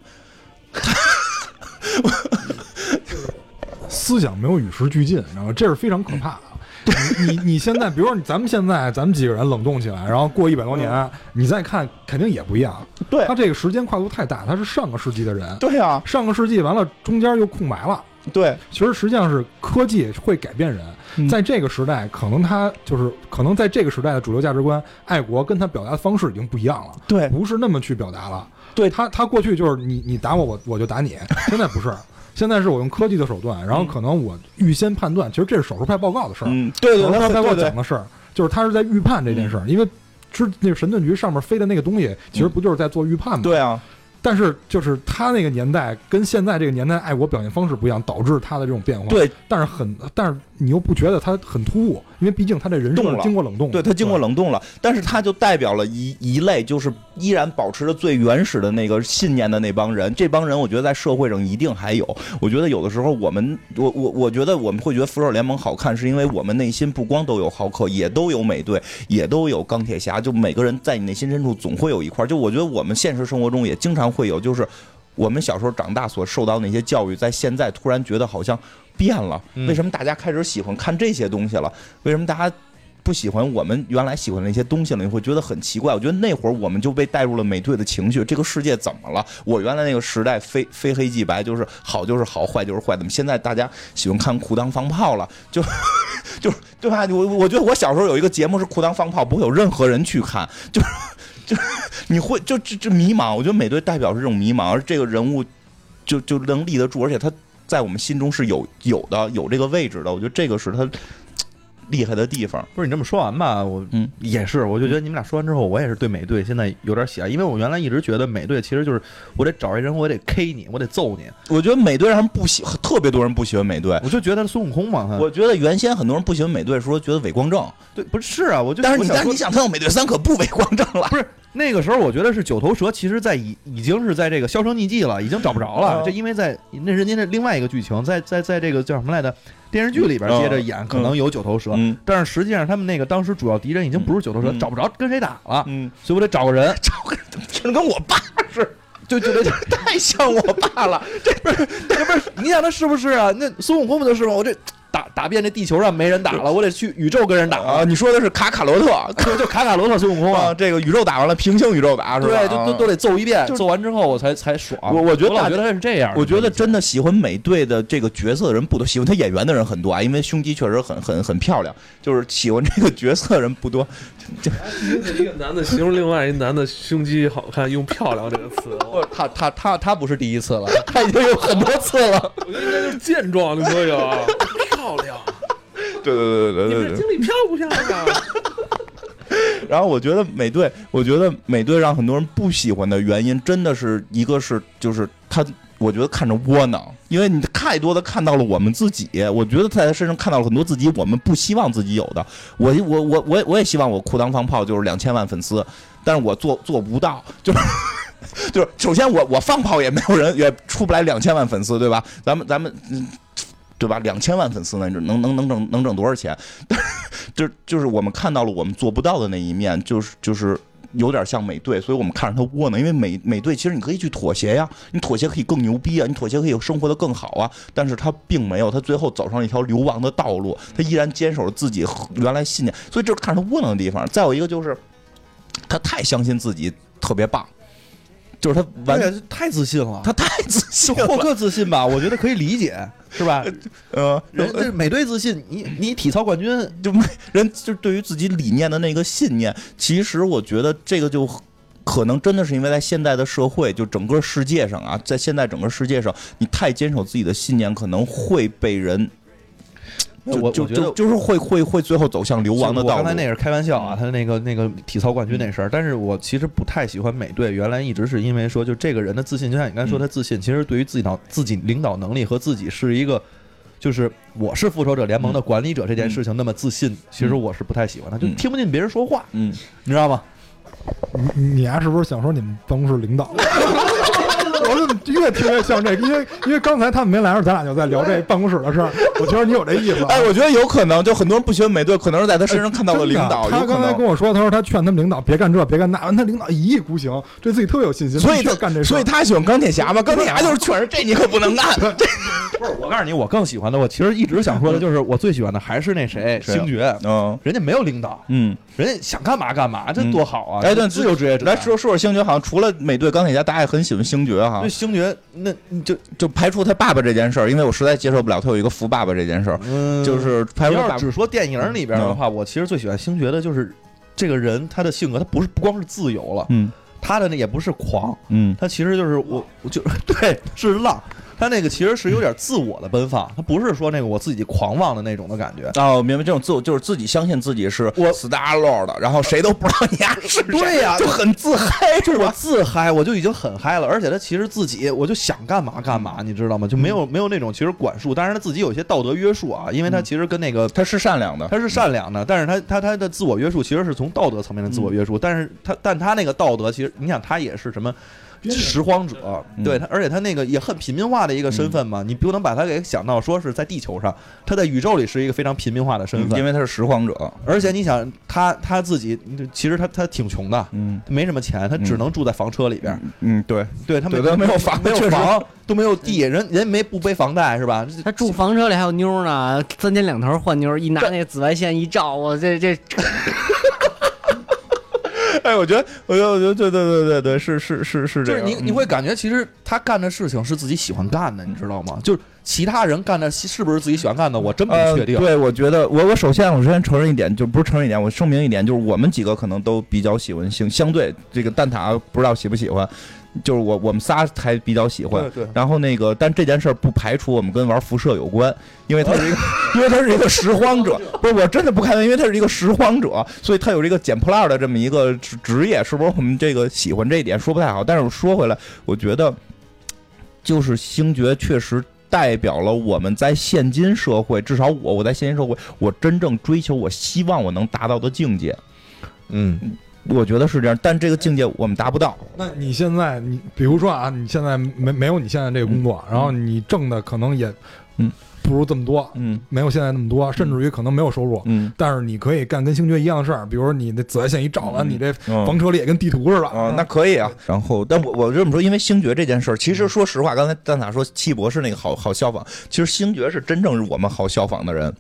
思想没有与时俱进，你知道吗这是非常可怕的。你你你现在，比如说咱们现在咱们几个人冷冻起来，然后过一百多年，你再看肯定也不一样。对他这个时间跨度太大，他是上个世纪的人。对啊，上个世纪完了，中间又空白了。对，其实实际上是科技会改变人，在这个时代，可能他就是可能在这个时代的主流价值观，爱国跟他表达的方式已经不一样了。对，不是那么去表达了。对他，他过去就是你你打我，我我就打你。现在不是，现在是我用科技的手段，然后可能我预先判断，其实这是手术派报告的事儿。嗯，对对，手术派报告讲的事儿，就是他是在预判这件事儿，因为之那个神盾局上面飞的那个东西，其实不就是在做预判吗？对啊。但是就是他那个年代跟现在这个年代爱国表现方式不一样，导致他的这种变化。对，但是很，但是你又不觉得他很突兀，因为毕竟他这人生经过冷冻。对他经过冷冻了，但是他就代表了一一类，就是依然保持着最原始的那个信念的那帮人。这帮人，我觉得在社会上一定还有。我觉得有的时候我们，我我我觉得我们会觉得复仇者联盟好看，是因为我们内心不光都有浩克，也都有美队，也都有钢铁侠。就每个人在你内心深处总会有一块。就我觉得我们现实生活中也经常会有，就是。我们小时候长大所受到那些教育，在现在突然觉得好像变了。为什么大家开始喜欢看这些东西了？为什么大家不喜欢我们原来喜欢的那些东西了？你会觉得很奇怪。我觉得那会儿我们就被带入了美队的情绪。这个世界怎么了？我原来那个时代非非黑即白，就是好就是好，坏就是坏。怎么现在大家喜欢看裤裆放炮了？就 就对吧？我我觉得我小时候有一个节目是裤裆放炮，不会有任何人去看。就。就你会就这这迷茫，我觉得美队代表是这种迷茫，而这个人物就就能立得住，而且他在我们心中是有有的有这个位置的，我觉得这个是他厉害的地方。不是你这么说完吧？我嗯也是，我就觉得你们俩说完之后，我也是对美队现在有点喜爱，因为我原来一直觉得美队其实就是我得找一人，我得 K 你，我得揍你。我觉得美队让人不喜，特别多人不喜欢美队，我就觉得孙悟空嘛。我觉得原先很多人不喜欢美队说，觉得伪光正。对，不是啊，我就但是你但是你想，他用美队三可不伪光正了，不是。那个时候，我觉得是九头蛇，其实，在已已经是在这个销声匿迹了，已经找不着了。这因为在那人家的另外一个剧情，在在在这个叫什么来着电视剧里边接着演，可能有九头蛇，但是实际上他们那个当时主要敌人已经不是九头蛇，找不着跟谁打了，所以我得找个人，找个人听着跟我爸似的，就觉得太像我爸了。这不是这不是，你想他是不是啊？那孙悟空不就是吗？我这。打打遍这地球上没人打了，我得去宇宙跟人打啊！你说的是卡卡罗特，就就卡卡罗特孙悟空啊！这个宇宙打完了，平行宇宙打是吧？对，就都都得揍一遍，揍完之后我才才爽。我我觉得我觉得他是这样。我觉得真的喜欢美队的这个角色的人不多，喜欢他演员的人很多啊，因为胸肌确实很很很漂亮。就是喜欢这个角色的人不多。一个男的形容另外一男的胸肌好看，用“漂亮”这个词。他他他他不是第一次了，他已经有很多次了。我觉得应该就是健壮就可以了，漂亮。对对对对对对，经理漂不漂亮？然后我觉得美队，我觉得美队让很多人不喜欢的原因，真的是一个是就是他，我觉得看着窝囊，因为你太多的看到了我们自己，我觉得在他身上看到了很多自己我们不希望自己有的。我我我我我也希望我裤裆放炮就是两千万粉丝，但是我做做不到，就是就是首先我我放炮也没有人也出不来两千万粉丝，对吧？咱们咱们嗯。对吧？两千万粉丝呢，能能能挣能挣多少钱？就就是我们看到了我们做不到的那一面，就是就是有点像美队，所以我们看着他窝囊。因为美美队其实你可以去妥协呀，你妥协可以更牛逼啊，你妥协可以生活的更好啊。但是他并没有，他最后走上了一条流亡的道路，他依然坚守着自己原来信念，所以这是看着他窝囊的地方。再有一个就是，他太相信自己特别棒。就是他完全太自信了，他太自信了，霍克自信吧？我觉得可以理解，是吧？呃，人这美队自信，你你体操冠军就人就对于自己理念的那个信念，其实我觉得这个就可能真的是因为在现在的社会，就整个世界上啊，在现在整个世界上，你太坚守自己的信念，可能会被人就我我觉得就就是会会会最后走向流亡的道路。我刚才那是开玩笑啊，他那个那个体操冠军那事儿，但是我其实不太喜欢美队。原来一直是因为说，就这个人的自信，就像你刚才说他自信，其实对于自己导自己领导能力和自己是一个，就是我是复仇者联盟的管理者这件事情那么自信，其实我是不太喜欢的，就嗯听不进别人说话，嗯，你知道吗？你你丫是不是想说你们办公室领导？我怎么越听越像这个？因为因为刚才他们没来的时候，咱俩就在聊这办公室的事儿。我觉得你有这意思啊。哎，我觉得有可能，就很多人不喜欢美队，可能是在他身上看到了 领导。他刚才跟我说，他说他劝他们领导别干这别干那，完他领导一意孤行，对自己特别有信心，所以他干这事。所以他喜欢钢铁侠吧？钢铁侠就是劝人，这你可不能干。不是，我告诉你，我更喜欢的，我其实一直想说的就是，我最喜欢的还是那谁，星爵，嗯人家没有领导，嗯，人家想干嘛干嘛，这多好啊！哎，对，自由职业者。来说说说星爵，好像除了美队、钢铁侠，大家也很喜欢星爵哈那。星爵，那你就就排除他爸爸这件事儿，因为我实在接受不了他有一个扶爸爸这件事儿，嗯，就是排除他爸爸要是只说电影里边的话，我其实最喜欢星爵的就是这个人，他的性格，他不是不光是自由了，嗯他的那也不是狂，嗯他其实就是我，我就 对是浪，他那个其实是有点自我的奔放，他不是说那个我自己狂妄的那种的感觉。哦，明白这种自我就是自己相信自己是我 Star Lord，然后谁都不知道你丫是谁。对呀 就很自嗨，就是我自嗨，我就已经很嗨了，而且他其实自己，我就想干嘛干嘛，你知道吗？就没有没有那种其实管束，当然他自己有些道德约束啊，因为他其实跟那个他是善良的，他是善良的，但是他他他的自我约束其实是从道德层面的自我约束，但是他但他那个道德其实你想他也是什么拾荒者，嗯。对他，而且他那个也很平民化的一个身份嘛，你不能把他给想到说是在地球上，他在宇宙里是一个非常平民化的身份，因为他是拾荒者，而且你想他他自己其实他他挺穷的。嗯。没什么钱，他只能住在房车里边。嗯，对，对他没对他没有房没有房，都没有地，人人没不背房贷是吧？他住房车里还有妞呢，三天两头换妞，一拿那紫外线一照，我这这哎，我觉得，我觉得，我觉得，对对对对对，是是是是这样，就是你你嗯会感觉其实他干的事情是自己喜欢干的，你知道吗？就是其他人干的是不是自己喜欢干的，我真不呃，确定。对，我觉得我我首先我先承认一点，就不是承认一点，我声明一点，就是我们几个可能都比较喜欢星，相对这个蛋挞不知道喜不喜欢，就是我我们仨才比较喜欢。对对，然后那个，但这件事儿不排除我们跟玩辐射有关，因为他是一个，因为他是一个拾荒者，不是我真的不开玩笑，因为他是一个拾荒者，所以他有这个捡破烂的这么一个职职业，是不是？我们这个喜欢这一点说不太好？但是我说回来，我觉得就是星爵确实代表了我们在现今社会，至少我我在现今社会，我真正追求，我希望我能达到的境界，嗯，我觉得是这样，但这个境界我们达不到。那你现在，你比如说啊，你现在没没有你现在这个工作，然后你挣的可能也，嗯，不如这么多，嗯。没有现在那么多，甚至于可能没有收入，嗯。但是你可以干跟星爵一样的事儿，比如说你那紫外线一照完，嗯。你这嗯。房车里也跟地图似的。啊，那可以啊。然后，但我我这么说，因为星爵这件事儿，其实说实话，刚才蛋挞说七博士那个好好效仿，其实星爵是真正是我们好效仿的人。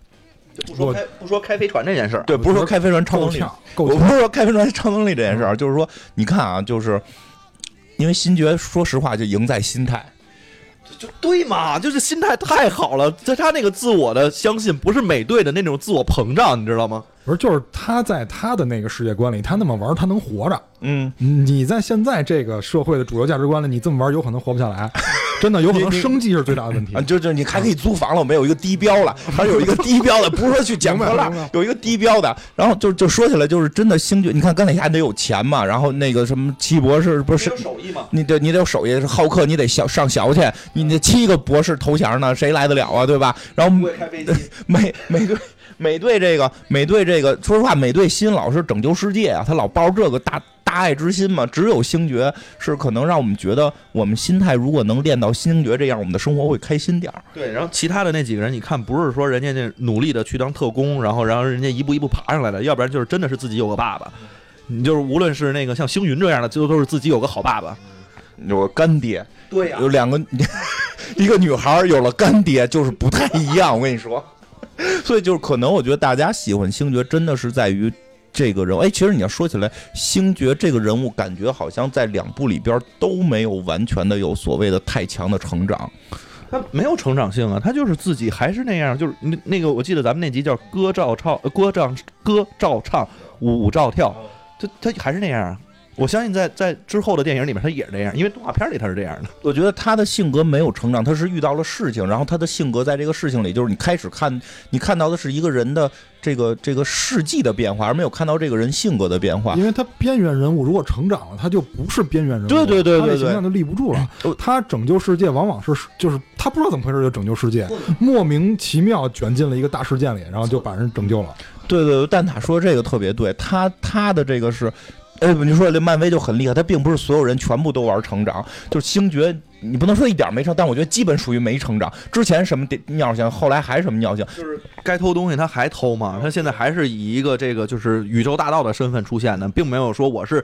不说开不说开飞船这件事儿，对，不是说开飞船超能力，我。不是说开飞船超能力这件事儿，就是说，你看啊，就是因为新爵，说实话就赢在心态。就对嘛，就是心态太好了，在他那个自我的相信，不是美队的那种自我膨胀，你知道吗？不是，就是他在他的那个世界观里，他那么玩，他能活着。嗯，你在现在这个社会的主流价值观里，你这么玩，有可能活不下来，真的有可能生计是最大的问题啊，。就就你还可以租房了，我们有一个低标了，还有一个低标的，不是说去捡破烂有一个低标的。然后就就说起来，就是真的星爵，你看钢铁侠得有钱嘛，然后那个什么奇异博士不是手艺嘛，你得你得有手艺，好客你得小上学去，你那七个博士头衔呢，谁来得了啊？对吧？然后 美美队美队这个美队这个，说实话，美队新老是拯救世界啊，他老抱着这个大大爱之心嘛。只有星爵是可能让我们觉得，我们心态如果能练到星爵这样，我们的生活会开心点儿。对，然后其他的那几个人，你看不是说人家那努力的去当特工，然后然后人家一步一步爬上来的，要不然就是真的是自己有个爸爸。你就是无论是那个像星云这样的，最后都是自己有个好爸爸。有个干爹，对呀有两个，一个女孩有了干爹，就是不太一样。我跟你说，所以就是可能，我觉得大家喜欢星爵，真的是在于这个人物。哎，其实你要说起来，星爵这个人物，感觉好像在两部里边都没有完全的有所谓的太强的成长。他没有成长性啊，他就是自己还是那样，就是那那个我记得咱们那集叫歌照唱，歌照歌照唱，舞照跳，他他还是那样。我相信在在之后的电影里面，他也是这样，因为动画片里他是这样的。我觉得他的性格没有成长，他是遇到了事情，然后他的性格在这个事情里，就是你开始看，你看到的是一个人的这个这个事迹的变化，而没有看到这个人性格的变化。因为他边缘人物如果成长了，他就不是边缘人物，对对对对对，形象就立不住了。他拯救世界往往是就是他不知道怎么回事就拯救世界，莫名其妙卷进了一个大事件里，然后就把人拯救了。对对，蛋塔说这个特别对，他他的这个是。哎，你说这漫威就很厉害，他并不是所有人全部都玩成长，就是星爵，你不能说一点没成，但我觉得基本属于没成长。之前什么尿性，后来还什么尿性，就是该偷东西他还偷嘛，他现在还是以一个这个就是宇宙大盗的身份出现的，并没有说我是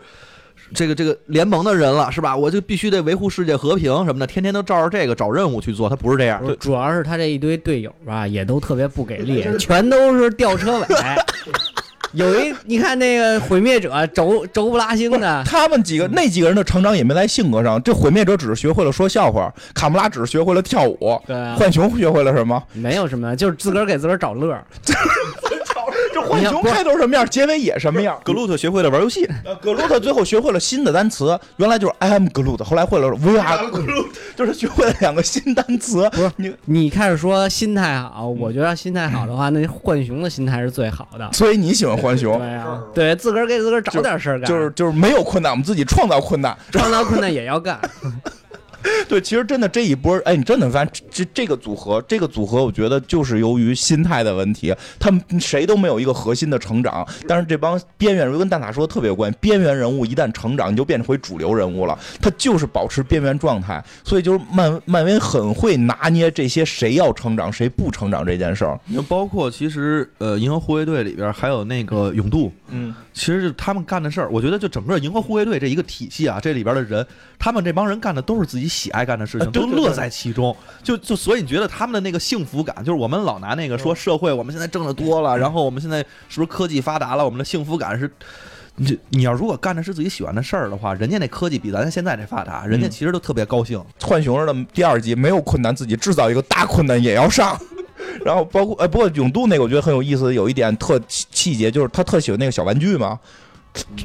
这个这个联盟的人了，是吧？我就必须得维护世界和平什么的，天天都照着这个找任务去做，他不是这样。主要是他这一堆队友吧，也都特别不给力，全都是吊车尾。有一，你看那个毁灭者轴轴不拉星的，他们几个那几个人的成长也没在性格上。这毁灭者只是学会了说笑话，卡穆拉只是学会了跳舞，对，浣熊学会了什么？没有什么，就是自个儿给自个儿找乐。这浣熊开头什么样，结尾也什么样。格鲁特学会了玩游戏，格鲁特最后学会了新的单词，原来就是 I am 格鲁特，后来会了 We are 格鲁特，就是学会了两个新单词。不是你，你开始说心态好，我觉得心态好的话，那浣熊的心态是最好的。所以你喜欢浣熊？对啊，对自个儿给自个儿找点事儿干，就是就是没有困难，我们自己创造困难，创造困难也要干。对，其实真的这一波，哎，你真的发现这这个组合，这个组合，我觉得就是由于心态的问题，他们谁都没有一个核心的成长。但是这帮边缘人跟蛋塔说的特别有关系，边缘人物一旦成长，你就变成回主流人物了。他就是保持边缘状态，所以就是漫漫威很会拿捏这些谁要成长，谁不成长这件事儿。你包括其实呃，银河护卫队里边还有那个勇度，嗯，其实他们干的事儿，我觉得就整个银河护卫队这一个体系啊，这里边的人，他们这帮人干的都是自己。喜爱干的事情都乐在其中，就就所以你觉得他们的那个幸福感，就是我们老拿那个说社会，我们现在挣得多了，然后我们现在是不是科技发达了，我们的幸福感是，你你要如果干的是自己喜欢的事儿的话，人家那科技比咱现在这发达，人家其实都特别高兴。浣熊的第二集没有困难，自己制造一个大困难也要上，然后包括呃，不过永度那个我觉得很有意思，有一点特细节就是他特喜欢那个小玩具嘛。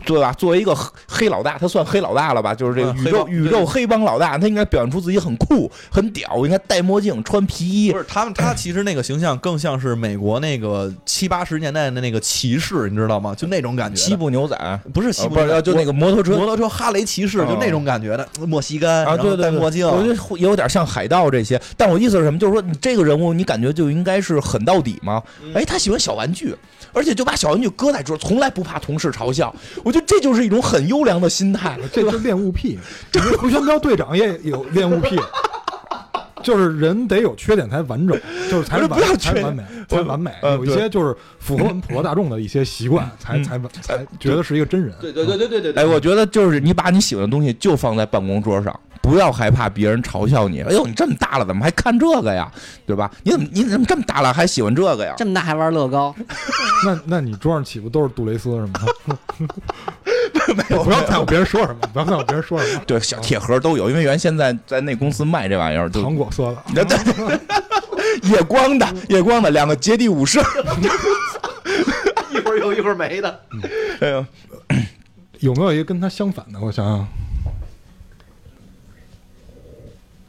对吧？作为一个黑老大，他算黑老大了吧？就是这个宇宙宇宙黑帮老大，他应该表现出自己很酷、很屌，应该戴墨镜、穿皮衣。不是他们，他其实那个形象更像是美国那个七八十年代的那个骑士，你知道吗？就那种感觉。西部牛仔不是西部，就那个摩托车，摩托车哈雷骑士，就那种感觉的。莫西干啊，对对，戴墨镜，我觉得也有点像海盗这些。但我意思是什么？就是说你这个人物，你感觉就应该是狠到底吗？哎，他喜欢小玩具。而且就把小玩具搁在桌，从来不怕同事嘲笑。我觉得这就是一种很优良的心态。这是恋物癖。这回旋彪队长也有恋物癖，就是人得有缺点才完整，就是才 完才完美，才完美。有一些就是符合我们普罗大众的一些习惯，才才才觉得是一个真人。对对对对对对。哎，我觉得就是你把你喜欢的东西就放在办公桌上。不要害怕别人嘲笑你。哎呦，你这么大了，怎么还看这个呀？对吧？你怎么你怎么这么大了还喜欢这个呀？这么大还玩乐高？那那你桌上岂不都是杜蕾斯什么的？没有，不要在乎别人说什么，不要在乎别人说什么。对，小铁盒都有，因为原现在在那公司卖这玩意儿，糖果色的，对对，夜光的，夜光的，两个接地武士，一会儿有，一会儿没的。哎呦，有没有一个跟他相反的？我想想。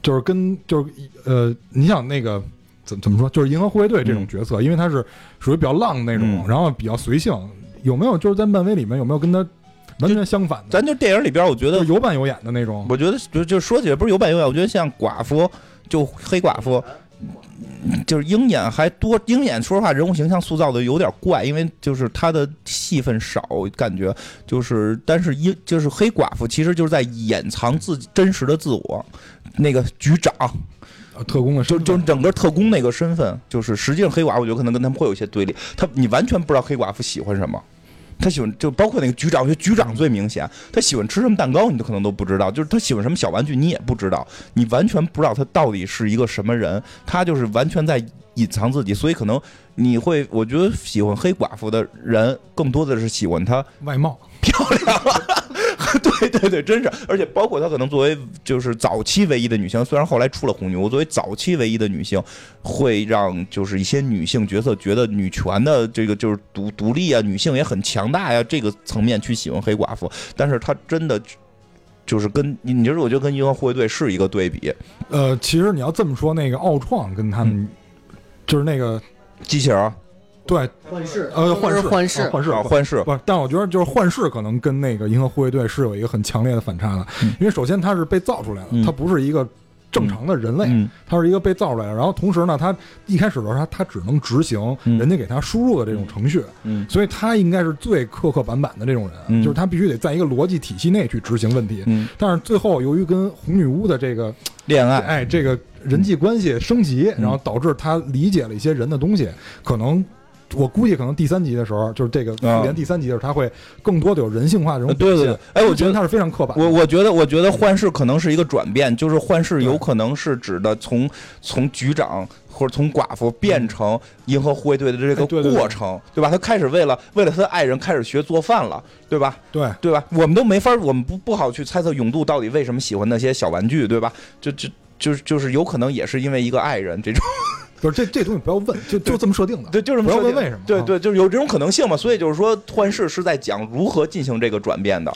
就是跟就是呃，你想那个怎怎么说？就是银河护卫队这种角色，因为他是属于比较浪那种，然后比较随性。有没有就是在漫威里面有没有跟他完全相反的？咱就电影里边，我觉得有板有眼的那种。我觉得就就说起来不是有板有眼，我觉得像寡妇，就黑寡妇。就是鹰眼还多，鹰眼说实话人物形象塑造的有点怪，因为就是他的戏份少，感觉就是，但是鹰就是黑寡妇，其实就是在掩藏自己真实的自我。那个局长，特工的就就整个特工那个身份，就是实际上黑寡妇，我觉得可能跟他们会有一些对立。他你完全不知道黑寡妇喜欢什么。他喜欢就包括那个局长，我觉得局长最明显。他喜欢吃什么蛋糕，你都可能都不知道。就是他喜欢什么小玩具，你也不知道。你完全不知道他到底是一个什么人。他就是完全在隐藏自己，所以可能你会，我觉得喜欢黑寡妇的人更多的是喜欢她外貌漂亮。对对对，真是，而且包括她可能作为就是早期唯一的女性，虽然后来出了红牛，作为早期唯一的女性，会让就是一些女性角色觉得女权的这个就是独独立啊，女性也很强大呀，这个层面去喜欢黑寡妇，但是她真的。就是跟你，你就是我觉得跟银河护卫队是一个对比。呃，其实你要这么说，那个奥创跟他们就是那个机器人，对幻视，呃，幻视，幻视，幻视，幻视。不，但我觉得就是幻视可能跟那个银河护卫队是有一个很强烈的反差的，因为首先它是被造出来的，它不是一个。正常的人类，他是一个被造出来的。然后同时呢，他一开始的时候，他他只能执行人家给他输入的这种程序，所以他应该是最刻刻板板的这种人，就是他必须得在一个逻辑体系内去执行问题。但是最后由于跟红女巫的这个恋爱，哎，这个人际关系升级，然后导致他理解了一些人的东西，可能。我估计可能第三集的时候，就是这个复联第三集的时候，他会更多的有人性化这种表现。哎，我觉得他是非常刻板。我我觉得，我觉得幻视可能是一个转变，就是幻视有可能是指的从从局长或者从寡妇变成银河护卫队的这个过程，对吧？他开始为了为了他的爱人开始学做饭了，对吧？对对吧？我们都没法，我们不不好去猜测永度到底为什么喜欢那些小玩具，对吧？就就就是就是有可能也是因为一个爱人这种。不是这这东西不要问，就就这么设定的。对，就是不要问为什么。对对，就是有这种可能性嘛。所以就是说，幻视是在讲如何进行这个转变的。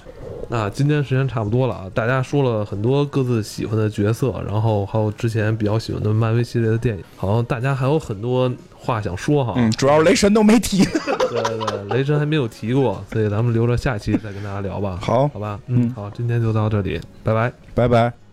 那今天时间差不多了啊，大家说了很多各自喜欢的角色，然后还有之前比较喜欢的漫威系列的电影，好像大家还有很多话想说哈。嗯，主要雷神都没提。对对对，雷神还没有提过，所以咱们留着下期再跟大家聊吧。好，好吧。嗯，好，今天就到这里，拜拜，拜拜。